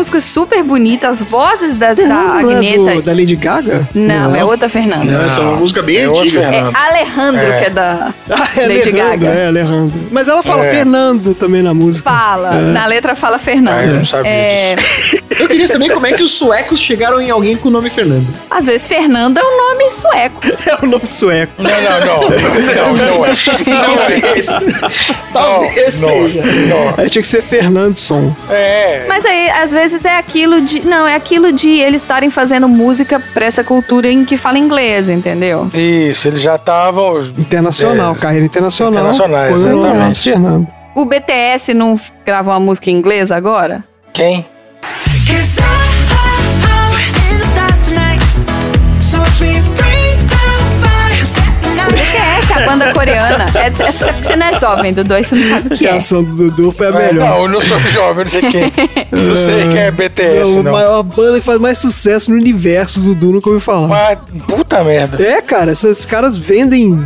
Músicas super bonitas, as vozes da, da Não é Agneta. do- da Lady Gaga? Não, é outra Fernanda. Não, essa é uma música bem é antiga. É Fernando. Alejandro, É. que é da Ah, é Lady Alejandro, Gaga. É, Alejandro. Mas ela fala É. Fernando também na música. Fala, na letra fala Ah, eu Fernando. não sabia É, disso. Eu queria saber como é que os suecos chegaram em alguém com o nome Fernando. às vezes Fernando é um nome sueco. (laughs) É o nome sueco. Não, não, não. (laughs) Não, não é. Não é. Talvez. Talvez Não, seja. não. Aí tinha que ser Fernandson. É. Mas aí, às vezes, é aquilo de. Não, é aquilo de eles estarem fazendo música pra essa cultura em que fala inglês, entendeu? Isso, eles já estavam. Internacional, É. carreira internacional. Internacional, Põe o exatamente. Fernando. O BTS não grava uma música em inglês agora? Quem? Cause banda coreana. É, é você não é jovem, Dudu, aí você não sabe o A que é. reação do Dudu foi a É, melhor. não, eu não sou jovem, eu não sei quem. Eu não sei quem é BTS, Não, não. a maior banda que faz mais sucesso no universo do Dudu nunca ouviu falar. Mas, puta merda. É, cara, esses caras vendem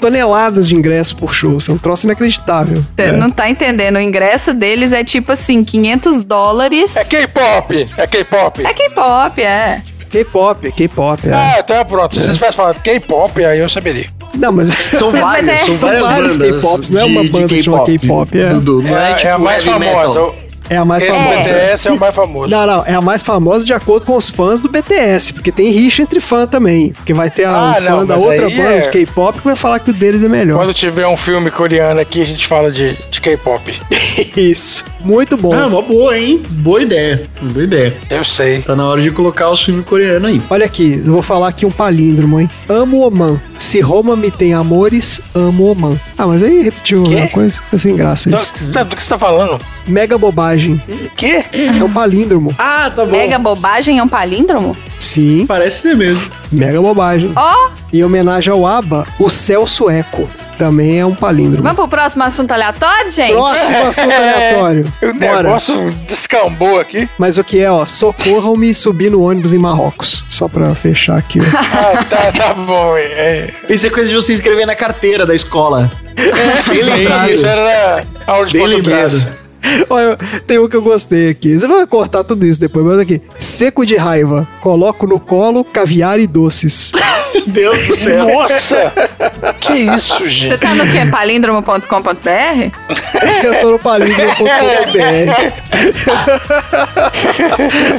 toneladas de ingressos por show. Isso é um troço inacreditável. Você não tá entendendo. O ingresso deles é tipo assim, 500 dólares. É K-pop. É K-pop. É K-pop, é. K-pop, K-pop, é. Ah, então é pronto. Se vocês tivessem falado K-pop, aí eu saberia. Não, mas São (laughs) Mas vários, é- são São várias vários K-pops, não é uma de- de banda que chama K-pop, é. Dudu, não é, É, tipo é a mais famosa. É a mais Esse famosa. BTS é o mais famoso. Não, não, é a mais famosa de acordo com os fãs do BTS, porque tem rixa entre fã também. Porque vai ter a, Ah, um fã não, da mas outra banda é- de K-pop que vai falar que o deles é melhor. Quando tiver um filme coreano aqui, a gente fala de, de K-pop. (laughs) Isso. Muito bom. Ah, uma boa, hein? Boa ideia. Boa ideia. Eu sei. Tá na hora de colocar os filmes coreanos aí. Olha aqui, eu vou falar aqui um palíndromo, hein? Amo Oman. Se Roma me tem amores, amo Oman. Ah, mas aí repetiu uma coisa. É sem graça Do, isso. do- do que você tá falando? Mega bobagem. Quê? É um palíndromo. Ah, tá bom. Mega bobagem é um palíndromo? Sim, Parece ser mesmo. mega bobagem. Ó, Em homenagem ao ABBA, o céu sueco. Também é um palíndromo. vamos pro próximo assunto aleatório, gente? Próximo (laughs) assunto aleatório. O Bora. negócio descambou aqui. Mas o que é, ó, socorram-me subir no ônibus em Marrocos. Só pra fechar aqui, ó. (laughs) Ah, tá, tá bom. É, Isso é coisa de você escrever na carteira da escola. Bem lembrado. isso era de Bem lembrado. (laughs) Olha, tem um que eu gostei aqui. Você vai cortar tudo isso depois, mas aqui. Seco de raiva. Coloco no colo caviar e doces. (laughs) Deus do céu. Nossa! (laughs) que isso, Você gente? tá no quê? Palíndromo.com.br? eu tô no palíndromo.com.br.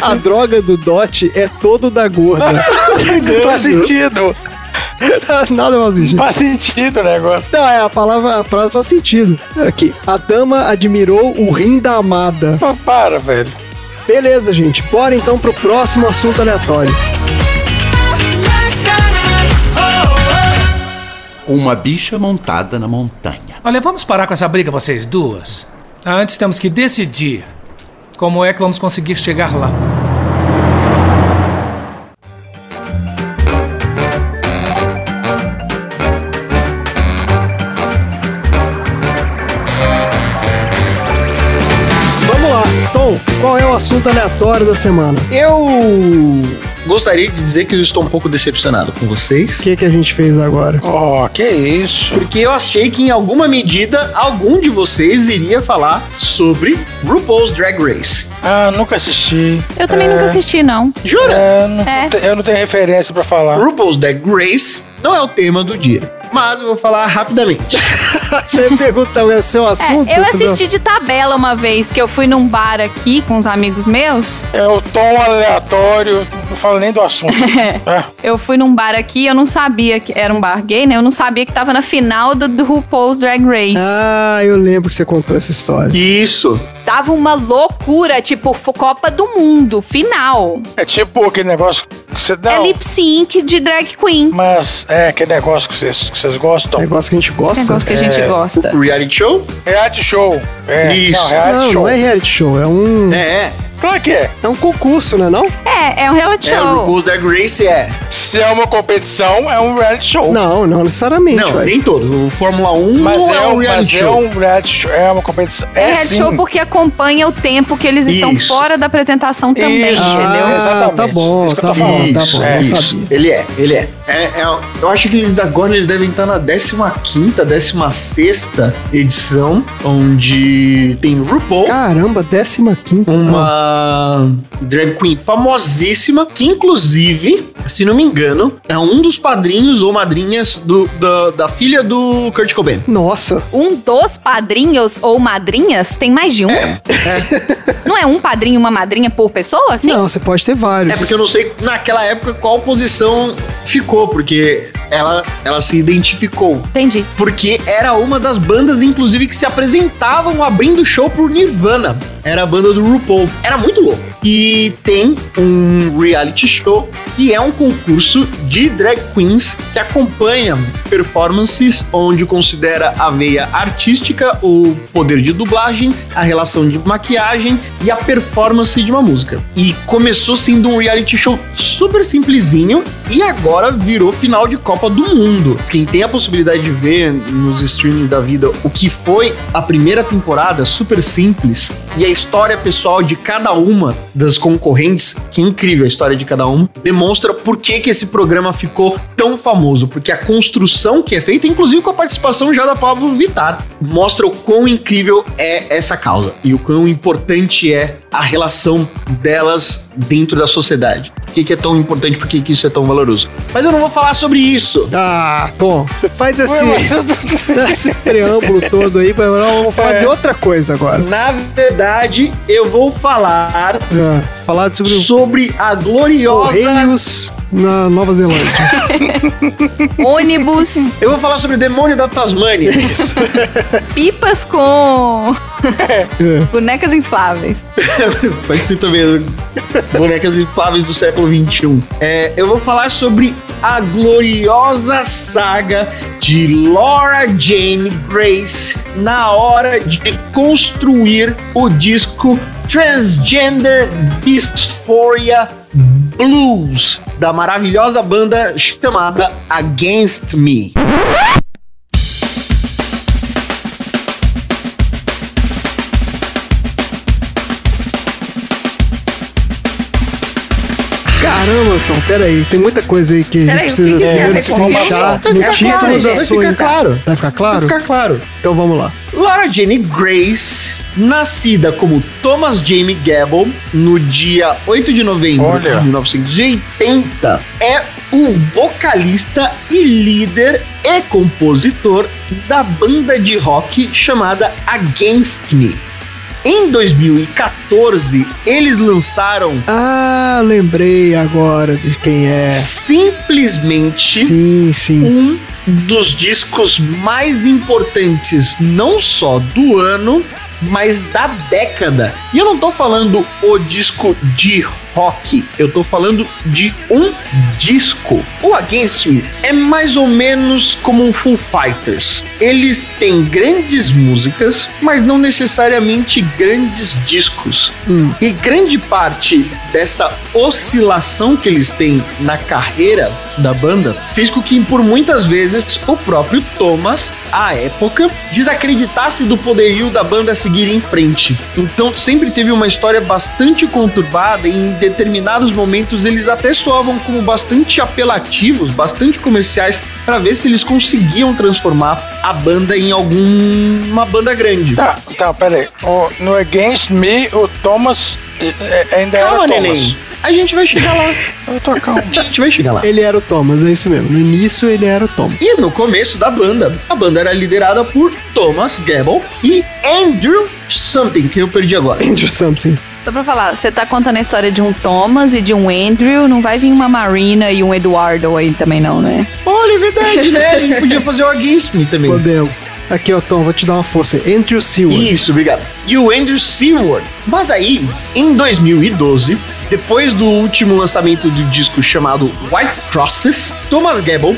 A droga do Dot é todo da gorda. Faz sentido. (laughs) Nada mais gente. Faz sentido o negócio. Não, é, a palavra, a frase faz sentido. Aqui. A dama admirou o rim da amada. Pô, para, velho. Beleza, gente. Bora então pro próximo assunto aleatório. Uma bicha montada na montanha. Olha, vamos parar com essa briga, vocês duas. Antes temos que decidir como é que vamos conseguir chegar lá. Assunto aleatório da semana? Eu gostaria de dizer que eu estou um pouco decepcionado com vocês. O que, que a gente fez agora? Oh, que isso? Porque eu achei que em alguma medida algum de vocês iria falar sobre RuPaul's Drag Race. Ah, nunca assisti. Eu também É, nunca assisti, não. Jura? é, não É. Eu não tenho referência pra falar. RuPaul's Drag Race não é o tema do dia, mas eu vou falar rapidamente. (laughs) Você pergunta o seu assunto? É, eu assisti de tabela uma vez que eu fui num bar aqui com uns amigos meus. É o tom aleatório, não falo nem do assunto. (laughs) É. Eu fui num bar aqui, eu não sabia que era um bar gay, né? Eu não sabia que tava na final do, do RuPaul's Drag Race. Ah, eu lembro que você contou essa história. Isso. Tava uma loucura, tipo, Copa do Mundo, final. É tipo aquele negócio que você dá. É lip sync de drag queen. Mas é aquele negócio que vocês, que vocês gostam. Negócio que a gente gosta. Negócio que a gente gosta. O reality show? Reality show. É, Isso. Não, reality Não, show. não é reality show, é um. É, é. Claro que é. É um concurso, né? Não? É, é um reality É, o show. RuPaul's Drag Race é. Se é uma competição, é um reality show. Não, não necessariamente, Não, nem todo. O Fórmula 1 Mas não é, é um mas reality é show. um reality show. É uma competição. É, É, reality sim. show porque acompanha o tempo que eles estão Isso. fora da apresentação também, Isso. entendeu? Ah, Exatamente. tá bom, Isso que eu tá tô bom, falando. tá bom. É, não sabia. Ele é, ele é. É, é. Eu acho que eles agora eles devem estar na 15ª, 16 edição, onde tem RuPaul, Caramba, 15 quinta. uma drag queen famosíssima, que inclusive, se não me engano, é um dos padrinhos ou madrinhas do, da, da filha do Kurt Cobain. Nossa. Um dos padrinhos ou madrinhas tem mais de um? (laughs) Não é um padrinho e uma madrinha por pessoa? Sim. Não, você pode ter vários. É porque eu não sei naquela época qual posição ficou, porque ela, ela se identificou. Entendi. Porque era uma das bandas, inclusive, que se apresentavam abrindo show pro Nirvana. Era a banda do RuPaul. Era muito louco. E tem um reality show que é um concurso de drag queens que acompanha performances onde considera a veia artística, o poder de dublagem, a relação de maquiagem e a performance de uma música. E começou sendo um reality show super simplesinho e agora virou final de Copa do Mundo. Quem tem a possibilidade de ver nos streams da vida o que foi a primeira temporada, super simples, e a história pessoal de cada uma das concorrentes, que é incrível a história de cada uma, demonstra por que, que esse programa ficou tão famoso. Porque a construção que é feita, inclusive com a participação já da Pablo Vittar, mostra o quão incrível é essa causa e o quão importante é a relação delas dentro da sociedade. Por que, que é tão importante, por que, que isso é tão valoroso. Mas eu não vou falar sobre isso. Ah, Tom, você faz esse, Ué, (laughs) esse preâmbulo todo aí, mas não, vamos falar É. de outra coisa agora. Na verdade, eu vou falar Ah, falar sobre o sobre a gloriosa. Correios na Nova Zelândia. (laughs) Ônibus, Eu vou falar sobre o demônio da Tasmânia. (laughs) pipas com (laughs) bonecas infláveis. Pode ser também bonecas infláveis do século XXI. É, eu vou falar sobre a gloriosa saga de Laura Jane Grace na hora de construir o disco Transgender Dysphoria Blues da maravilhosa banda chamada Against Me. Caramba, Tom, pera aí, tem muita coisa aí que a gente precisa primeiro destrinchar Vai no ficar título claro, da gente. Vai sua... ficar claro. Vai ficar claro? Pra ficar claro. Então vamos lá. Laura Jane Grace, nascida como Thomas Jamie Gabble no dia 8 de novembro Olha. de 1980, é o vocalista e líder e compositor da banda de rock chamada Against Me. Em 2014, eles lançaram Ah, lembrei agora de quem é. simplesmente Sim, sim. um dos discos mais importantes, não só do ano, mas da década. E eu não tô falando o disco de rock, eu tô falando de um disco. O Against Me é mais ou menos como um Full Fighters. Eles têm grandes músicas, mas não necessariamente grandes discos. E grande parte dessa oscilação que eles têm na carreira da banda fez com que, por muitas vezes, o próprio Thomas, à época, desacreditasse do poderio da banda seguir em frente. Então, sempre teve uma história bastante conturbada e determinados momentos eles até soavam como bastante apelativos, bastante comerciais, para ver se eles conseguiam transformar a banda em alguma banda grande. Tá, tá, pera aí. O- no Against Me, o Thomas ainda Calma, era Thomas. neném. A gente vai chegar lá. (laughs) Eu tô calmo. A gente vai chegar lá. Ele era o Thomas, é isso mesmo. No início ele era o Thomas. E no começo da banda, a banda era liderada por Thomas Gabble e Andrew Something, que eu perdi agora. Andrew Something. Só pra falar, você tá contando a história de um Thomas e de um Andrew, não vai vir uma Marina e um Eduardo aí também não, né? Olha, é verdade, né? A gente (laughs) podia fazer o Against Me também. Podemos. Aqui, ó, Tom, vou te dar uma força. Andrew Seward. Isso, obrigado. E o Andrew Seward. Mas aí, em 2012, depois do último lançamento do disco chamado White Crosses, Thomas Gable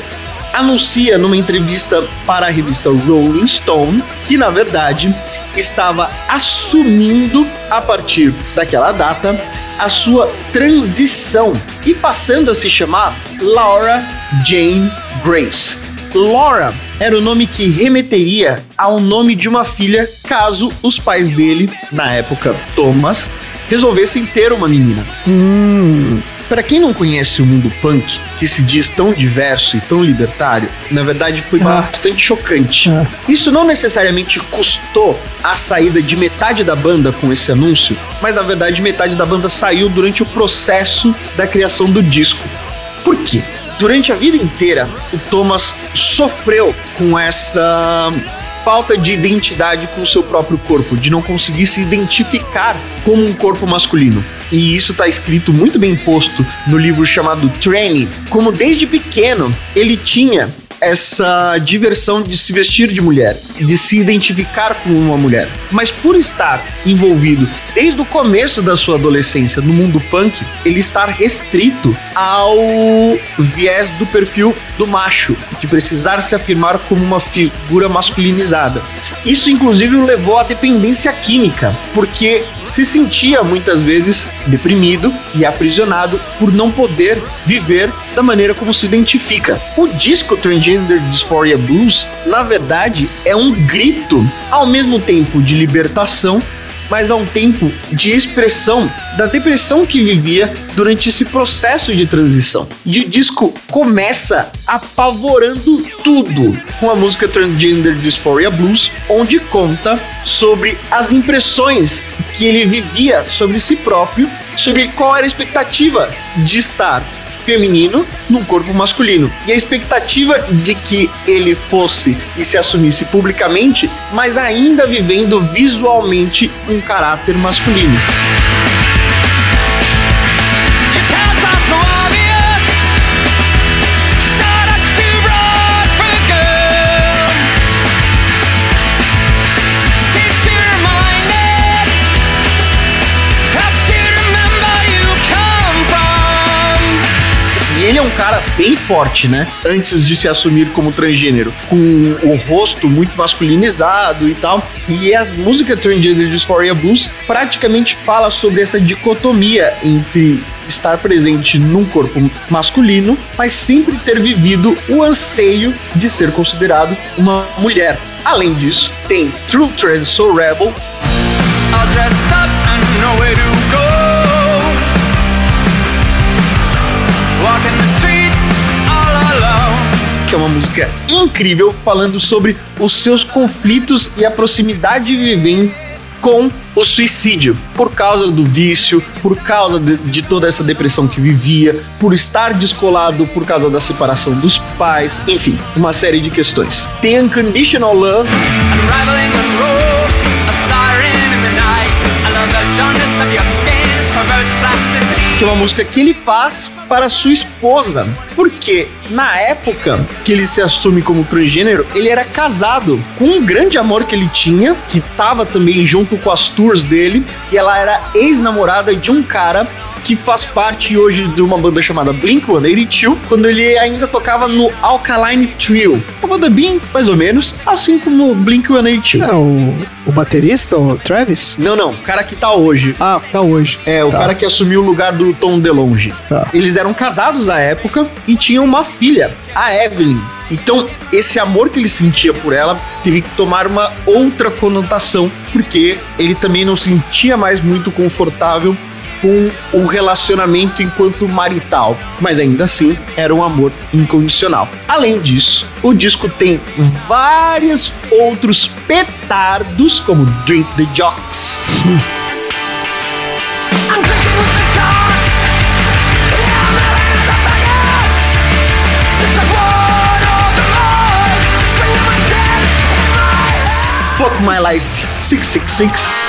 anuncia numa entrevista para a revista Rolling Stone que, na verdade, estava assumindo, a partir daquela data, a sua transição e passando a se chamar Laura Jane Grace. Laura era o nome que remeteria ao nome de uma filha caso os pais dele, na época Thomas, resolvessem ter uma menina. Hum, Para quem não conhece o mundo punk, que se diz tão diverso e tão libertário, na verdade foi Ah. bastante chocante. Ah. Isso não necessariamente custou a saída de metade da banda com esse anúncio, mas na verdade metade da banda saiu durante o processo da criação do disco. Por quê? Durante a vida inteira, o Thomas sofreu com essa falta de identidade com o seu próprio corpo, de não conseguir se identificar como um corpo masculino. E isso está escrito muito bem posto no livro chamado Training, como desde pequeno ele tinha essa diversão de se vestir de mulher, de se identificar como uma mulher. Mas por estar envolvido desde o começo da sua adolescência no mundo punk, ele está restrito ao viés do perfil do macho, de precisar se afirmar como uma figura masculinizada. Isso inclusive o levou à dependência química, porque se sentia muitas vezes deprimido e aprisionado por não poder viver da maneira como se identifica. O disco Transgender Dysphoria Blues, na verdade, é um grito ao mesmo tempo de libertação mas ao tempo de expressão da depressão que vivia durante esse processo de transição. E o disco começa apavorando tudo com a música Transgender Dysphoria Blues, onde conta sobre as impressões que ele vivia sobre si próprio, sobre qual era a expectativa de estar feminino num corpo masculino. E a expectativa de que ele fosse e se assumisse publicamente, mas ainda vivendo visualmente um caráter masculino. Bem forte, né? Antes de se assumir como transgênero, com o rosto muito masculinizado e tal. E a música Transgender Dysphoria Blues praticamente fala sobre essa dicotomia entre estar presente num corpo masculino, mas sempre ter vivido o anseio de ser considerado uma mulher. Além disso, tem True Trans Soul Rebel, que é uma música incrível falando sobre os seus conflitos e a proximidade vivendo com o suicídio, por causa do vício, por causa de, de toda essa depressão que vivia, por estar descolado por causa da separação dos pais, enfim, uma série de questões. Tem Unconditional Love, que é uma música que ele faz para sua esposa. Porque na época que ele se assume como transgênero, ele era casado com um grande amor que ele tinha, que estava também junto com as tours dele, e ela era ex-namorada de um cara que faz parte hoje de uma banda chamada Blink-182, quando ele ainda tocava no Alkaline Trio. Uma banda bem, mais ou menos, assim como o Blink-182. é o, o baterista, o Travis? Não, não, o cara que tá hoje. Ah, tá hoje. É, o Tá. cara que assumiu o lugar do Tom DeLonge. Tá. Eles eram casados na época e tinham uma filha, a Evelyn. Então, esse amor que ele sentia por ela teve que tomar uma outra conotação, porque ele também não se sentia mais muito confortável com o relacionamento enquanto marital, mas ainda assim era um amor incondicional. Além disso, o disco tem vários outros petardos, como Drink the Jocks. Fuck My Life 666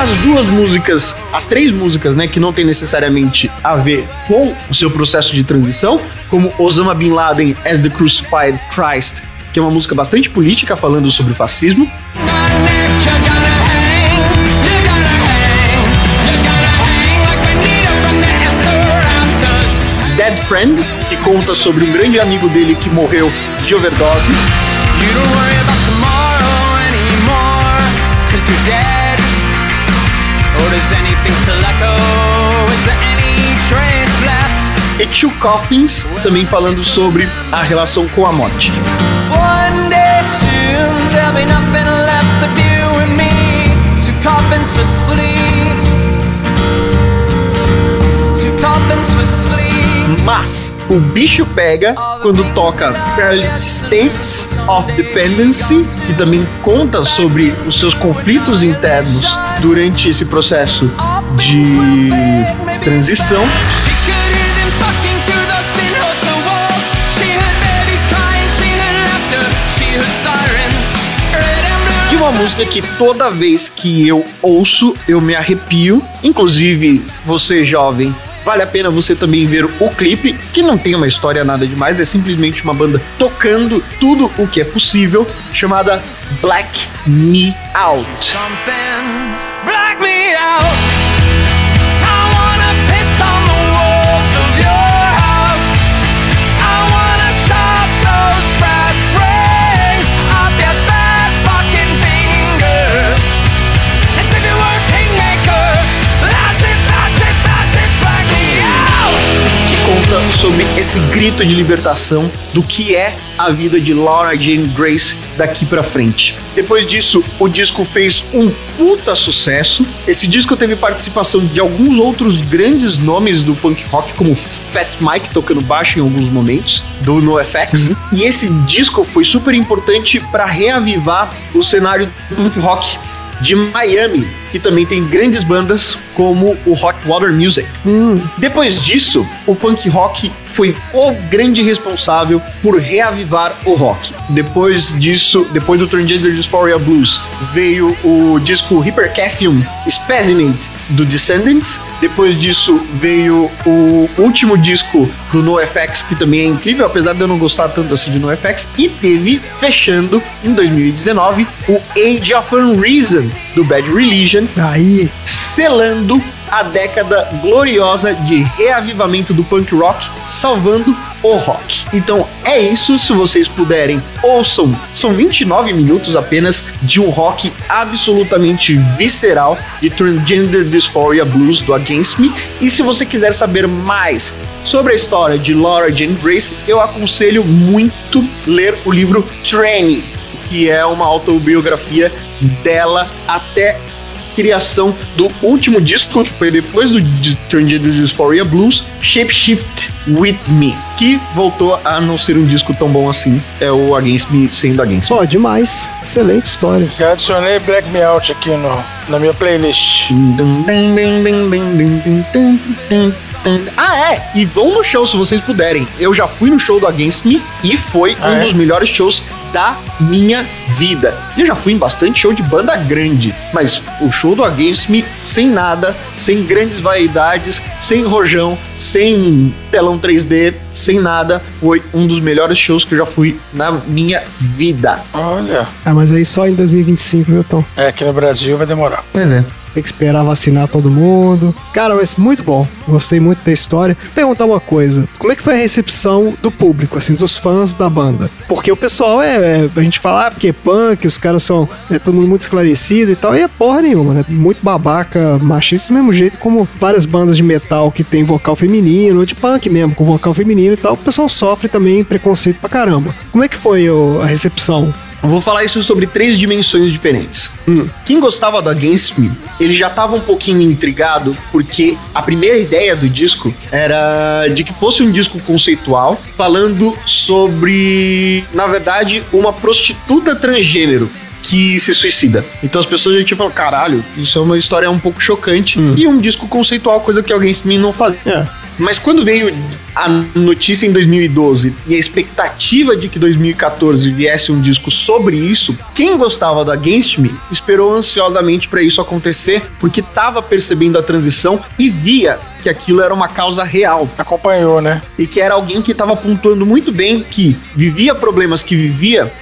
As duas músicas, as três músicas, né, que não tem necessariamente a ver com o seu processo de transição, como Osama Bin Laden as the Crucified Christ, que é uma música bastante política falando sobre fascismo. Dead Friend, que conta sobre um grande amigo dele que morreu de overdose. You don't worry about tomorrow anymore, cause you're dead. Two Coffins, também falando sobre a relação com a morte. Mas o bicho pega quando toca Parallel States of Dependency, que também conta sobre os seus conflitos internos durante esse processo de transição. Uma música que toda vez que eu ouço, eu me arrepio. Inclusive, você jovem, vale a pena você também ver o clipe, que não tem uma história nada demais, é simplesmente uma banda tocando tudo o que é possível, chamada Black Me Out. something black me out. Sobre esse grito de libertação do que é a vida de Laura Jane Grace daqui pra frente. Depois disso, o disco fez um puta sucesso. Esse disco teve participação de alguns outros grandes nomes do punk rock, como Fat Mike tocando baixo em alguns momentos, do NoFX. E esse disco foi super importante para reavivar o cenário do punk rock de Miami, que também tem grandes bandas como o Hot Water Music. Depois disso, o punk rock foi o grande responsável por reavivar o rock. Depois disso, depois do Transgender Dysphoria Blues, veio o disco Hypercaphium Spassinate do Descendants. Depois disso, veio o último disco do NoFX, que também é incrível, apesar de eu não gostar tanto assim de NoFX. E teve, fechando, em 2019, o Age of Unreason do Bad Religion, Aí, selando a década gloriosa de reavivamento do punk rock, salvando o rock. Então é isso, se vocês puderem, ouçam. São 29 minutos apenas de um rock absolutamente visceral de Transgender Dysphoria Blues do Against Me. E se você quiser saber mais sobre a história de Laura Jane Grace, eu aconselho muito ler o livro Tranny, que é uma autobiografia dela até criação do último disco, que foi depois do de Transgender Dysphoria Blues, Shapeshift With Me, que voltou a não ser um disco tão bom assim, é o Against Me sendo Against Me. ó, demais. Excelente história. Já adicionei Black Me Out aqui no, na minha playlist. Ah, é! E vão no show se vocês puderem. Eu já fui no show do Against Me e foi Ah, um é? dos melhores shows da minha vida. Eu já fui em bastante show de banda grande, mas o show do Against Me, sem nada, sem grandes vaidades, sem rojão, sem telão 3D, sem nada, foi um dos melhores shows que eu já fui na minha vida. Olha, Ah, mas aí só em 2025, viu, Tom? é aqui no Brasil vai demorar. Pois é. Tem que esperar vacinar todo mundo. Cara, mas muito bom. Gostei muito da história. Perguntar uma coisa: como é que foi a recepção do público, assim, dos fãs da banda? Porque o pessoal é. é a gente fala, ah, porque é punk, os caras são. É todo mundo muito esclarecido e tal. E é porra nenhuma, né? Muito babaca, machista, do mesmo jeito como várias bandas de metal que tem vocal feminino, ou de punk mesmo, com vocal feminino e tal. O pessoal sofre também preconceito pra caramba. Como é que foi a recepção? Vou falar isso sobre três dimensões diferentes. Quem gostava do Against Me, ele já tava um pouquinho intrigado, porque a primeira ideia do disco era de que fosse um disco conceitual, falando sobre, na verdade, uma prostituta transgênero que se suicida. Então as pessoas já tinham falado, caralho, isso é uma história um pouco chocante e um disco conceitual, coisa que Against Me não fazia. É. Mas quando veio a notícia em 2012 e a expectativa de que 2014 viesse um disco sobre isso, quem gostava do Against Me esperou ansiosamente para isso acontecer, porque tava percebendo a transição e via que aquilo era uma causa real Acompanhou, né? e que era alguém que estava pontuando muito bem que vivia problemas que vivia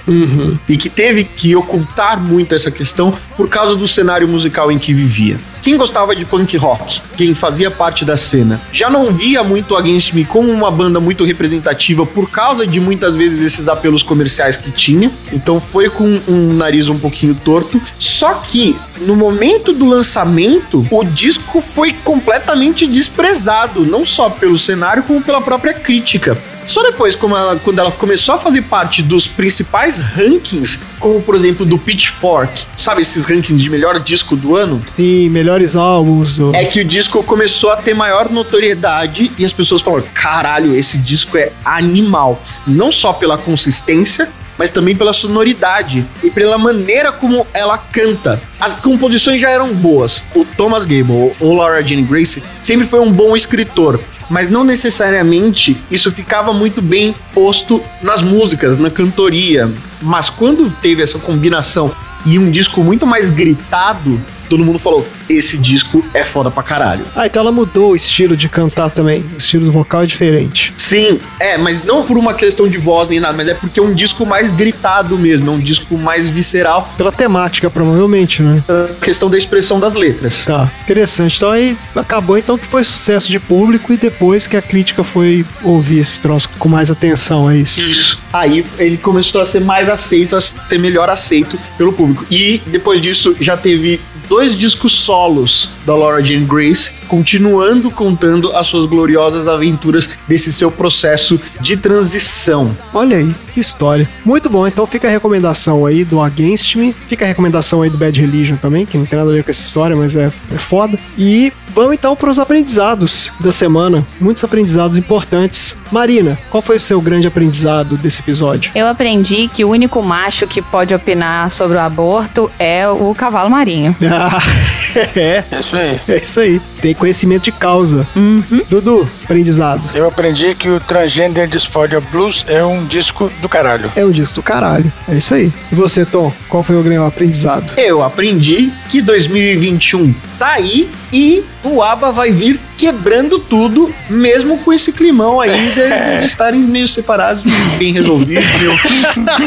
e que teve que ocultar muito essa questão por causa do cenário musical em que vivia. Quem gostava de punk rock, quem fazia parte da cena, já não via muito Against Me como uma banda muito representativa por causa de muitas vezes esses apelos comerciais que tinha. Então foi com um nariz um pouquinho torto. Só que no momento do lançamento, o disco foi completamente desprezado, não só pelo cenário como pela própria crítica. Só depois, ela- quando ela começou a fazer parte dos principais rankings, como por exemplo do Pitchfork, sabe esses rankings de melhor disco do ano? Sim, melhores álbuns. do- É que o disco começou a ter maior notoriedade e as pessoas falaram: caralho, esse disco é animal. Não só pela consistência, mas também pela sonoridade e pela maneira como ela canta. As composições já eram boas. O Thomas Gable ou Laura Jean Grace sempre foi um bom escritor. Mas não necessariamente isso ficava muito bem posto nas músicas, na cantoria. Mas quando teve essa combinação e um disco muito mais gritado, todo mundo falou: esse disco é foda pra caralho. Ah, então ela mudou o estilo de cantar também. O estilo do vocal é diferente. Sim, é, mas não por uma questão de voz nem nada, mas é porque é um disco mais gritado mesmo, é um disco mais visceral, Pela temática, provavelmente, né? a questão da expressão das letras. Tá, interessante. Então aí acabou então que foi sucesso de público e depois que a crítica foi ouvir esse troço com mais atenção, é isso. Isso. Aí ele começou a ser mais aceito, a ser melhor aceito pelo público. E depois disso já teve dois discos solos da Laura Jean Grace, continuando contando as suas gloriosas aventuras desse seu processo de transição. Olha aí, história. Muito bom, então fica a recomendação aí do Against Me, fica a recomendação aí do Bad Religion também, que não tem nada a ver com essa história, mas é, é foda. E vamos então para os aprendizados da semana, muitos aprendizados importantes. Marina, qual foi o seu grande aprendizado desse episódio? Eu aprendi que o único macho que pode opinar sobre o aborto é o cavalo marinho. Ah, (laughs) é, Isso aí. é isso aí. Tem conhecimento de causa. Dudu, aprendizado. Eu aprendi que o Transgender Dysphoria Blues é um disco do caralho. É um disco do caralho. É isso aí. E você, Tom, qual foi o grande aprendizado? Eu aprendi que 2021 tá aí e o ABBA vai vir quebrando tudo, mesmo com esse climão aí de, (laughs) de- estarem meio separados, bem resolvidos. meu. (laughs)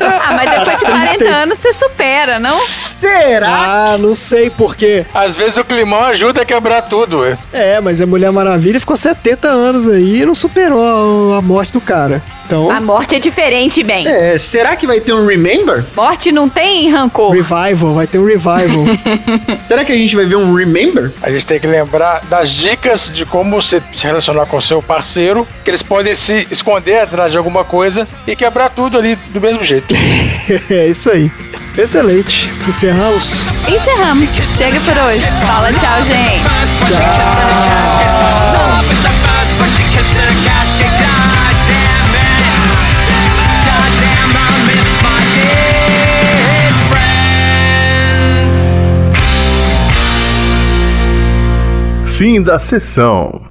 Ah, mas depois de 40 anos você supera, não? Será? Ah, não sei porquê. Às vezes o climão ajuda a quebrar tudo. ué. É, mas a Mulher Maravilha ficou 70 anos aí e não superou a, a morte do cara. Então, A morte é diferente, bem. É, será que vai ter um Remember? Morte não tem rancor. revival, vai ter um revival. (laughs) Será que a gente vai ver um Remember? A gente tem que lembrar das dicas de como você se relacionar com o seu parceiro, que eles podem se esconder atrás de alguma coisa e quebrar tudo ali do mesmo jeito. (laughs) é isso aí. Excelente. Encerramos. Encerramos. Chega por hoje. Fala tchau, gente. Fim da sessão.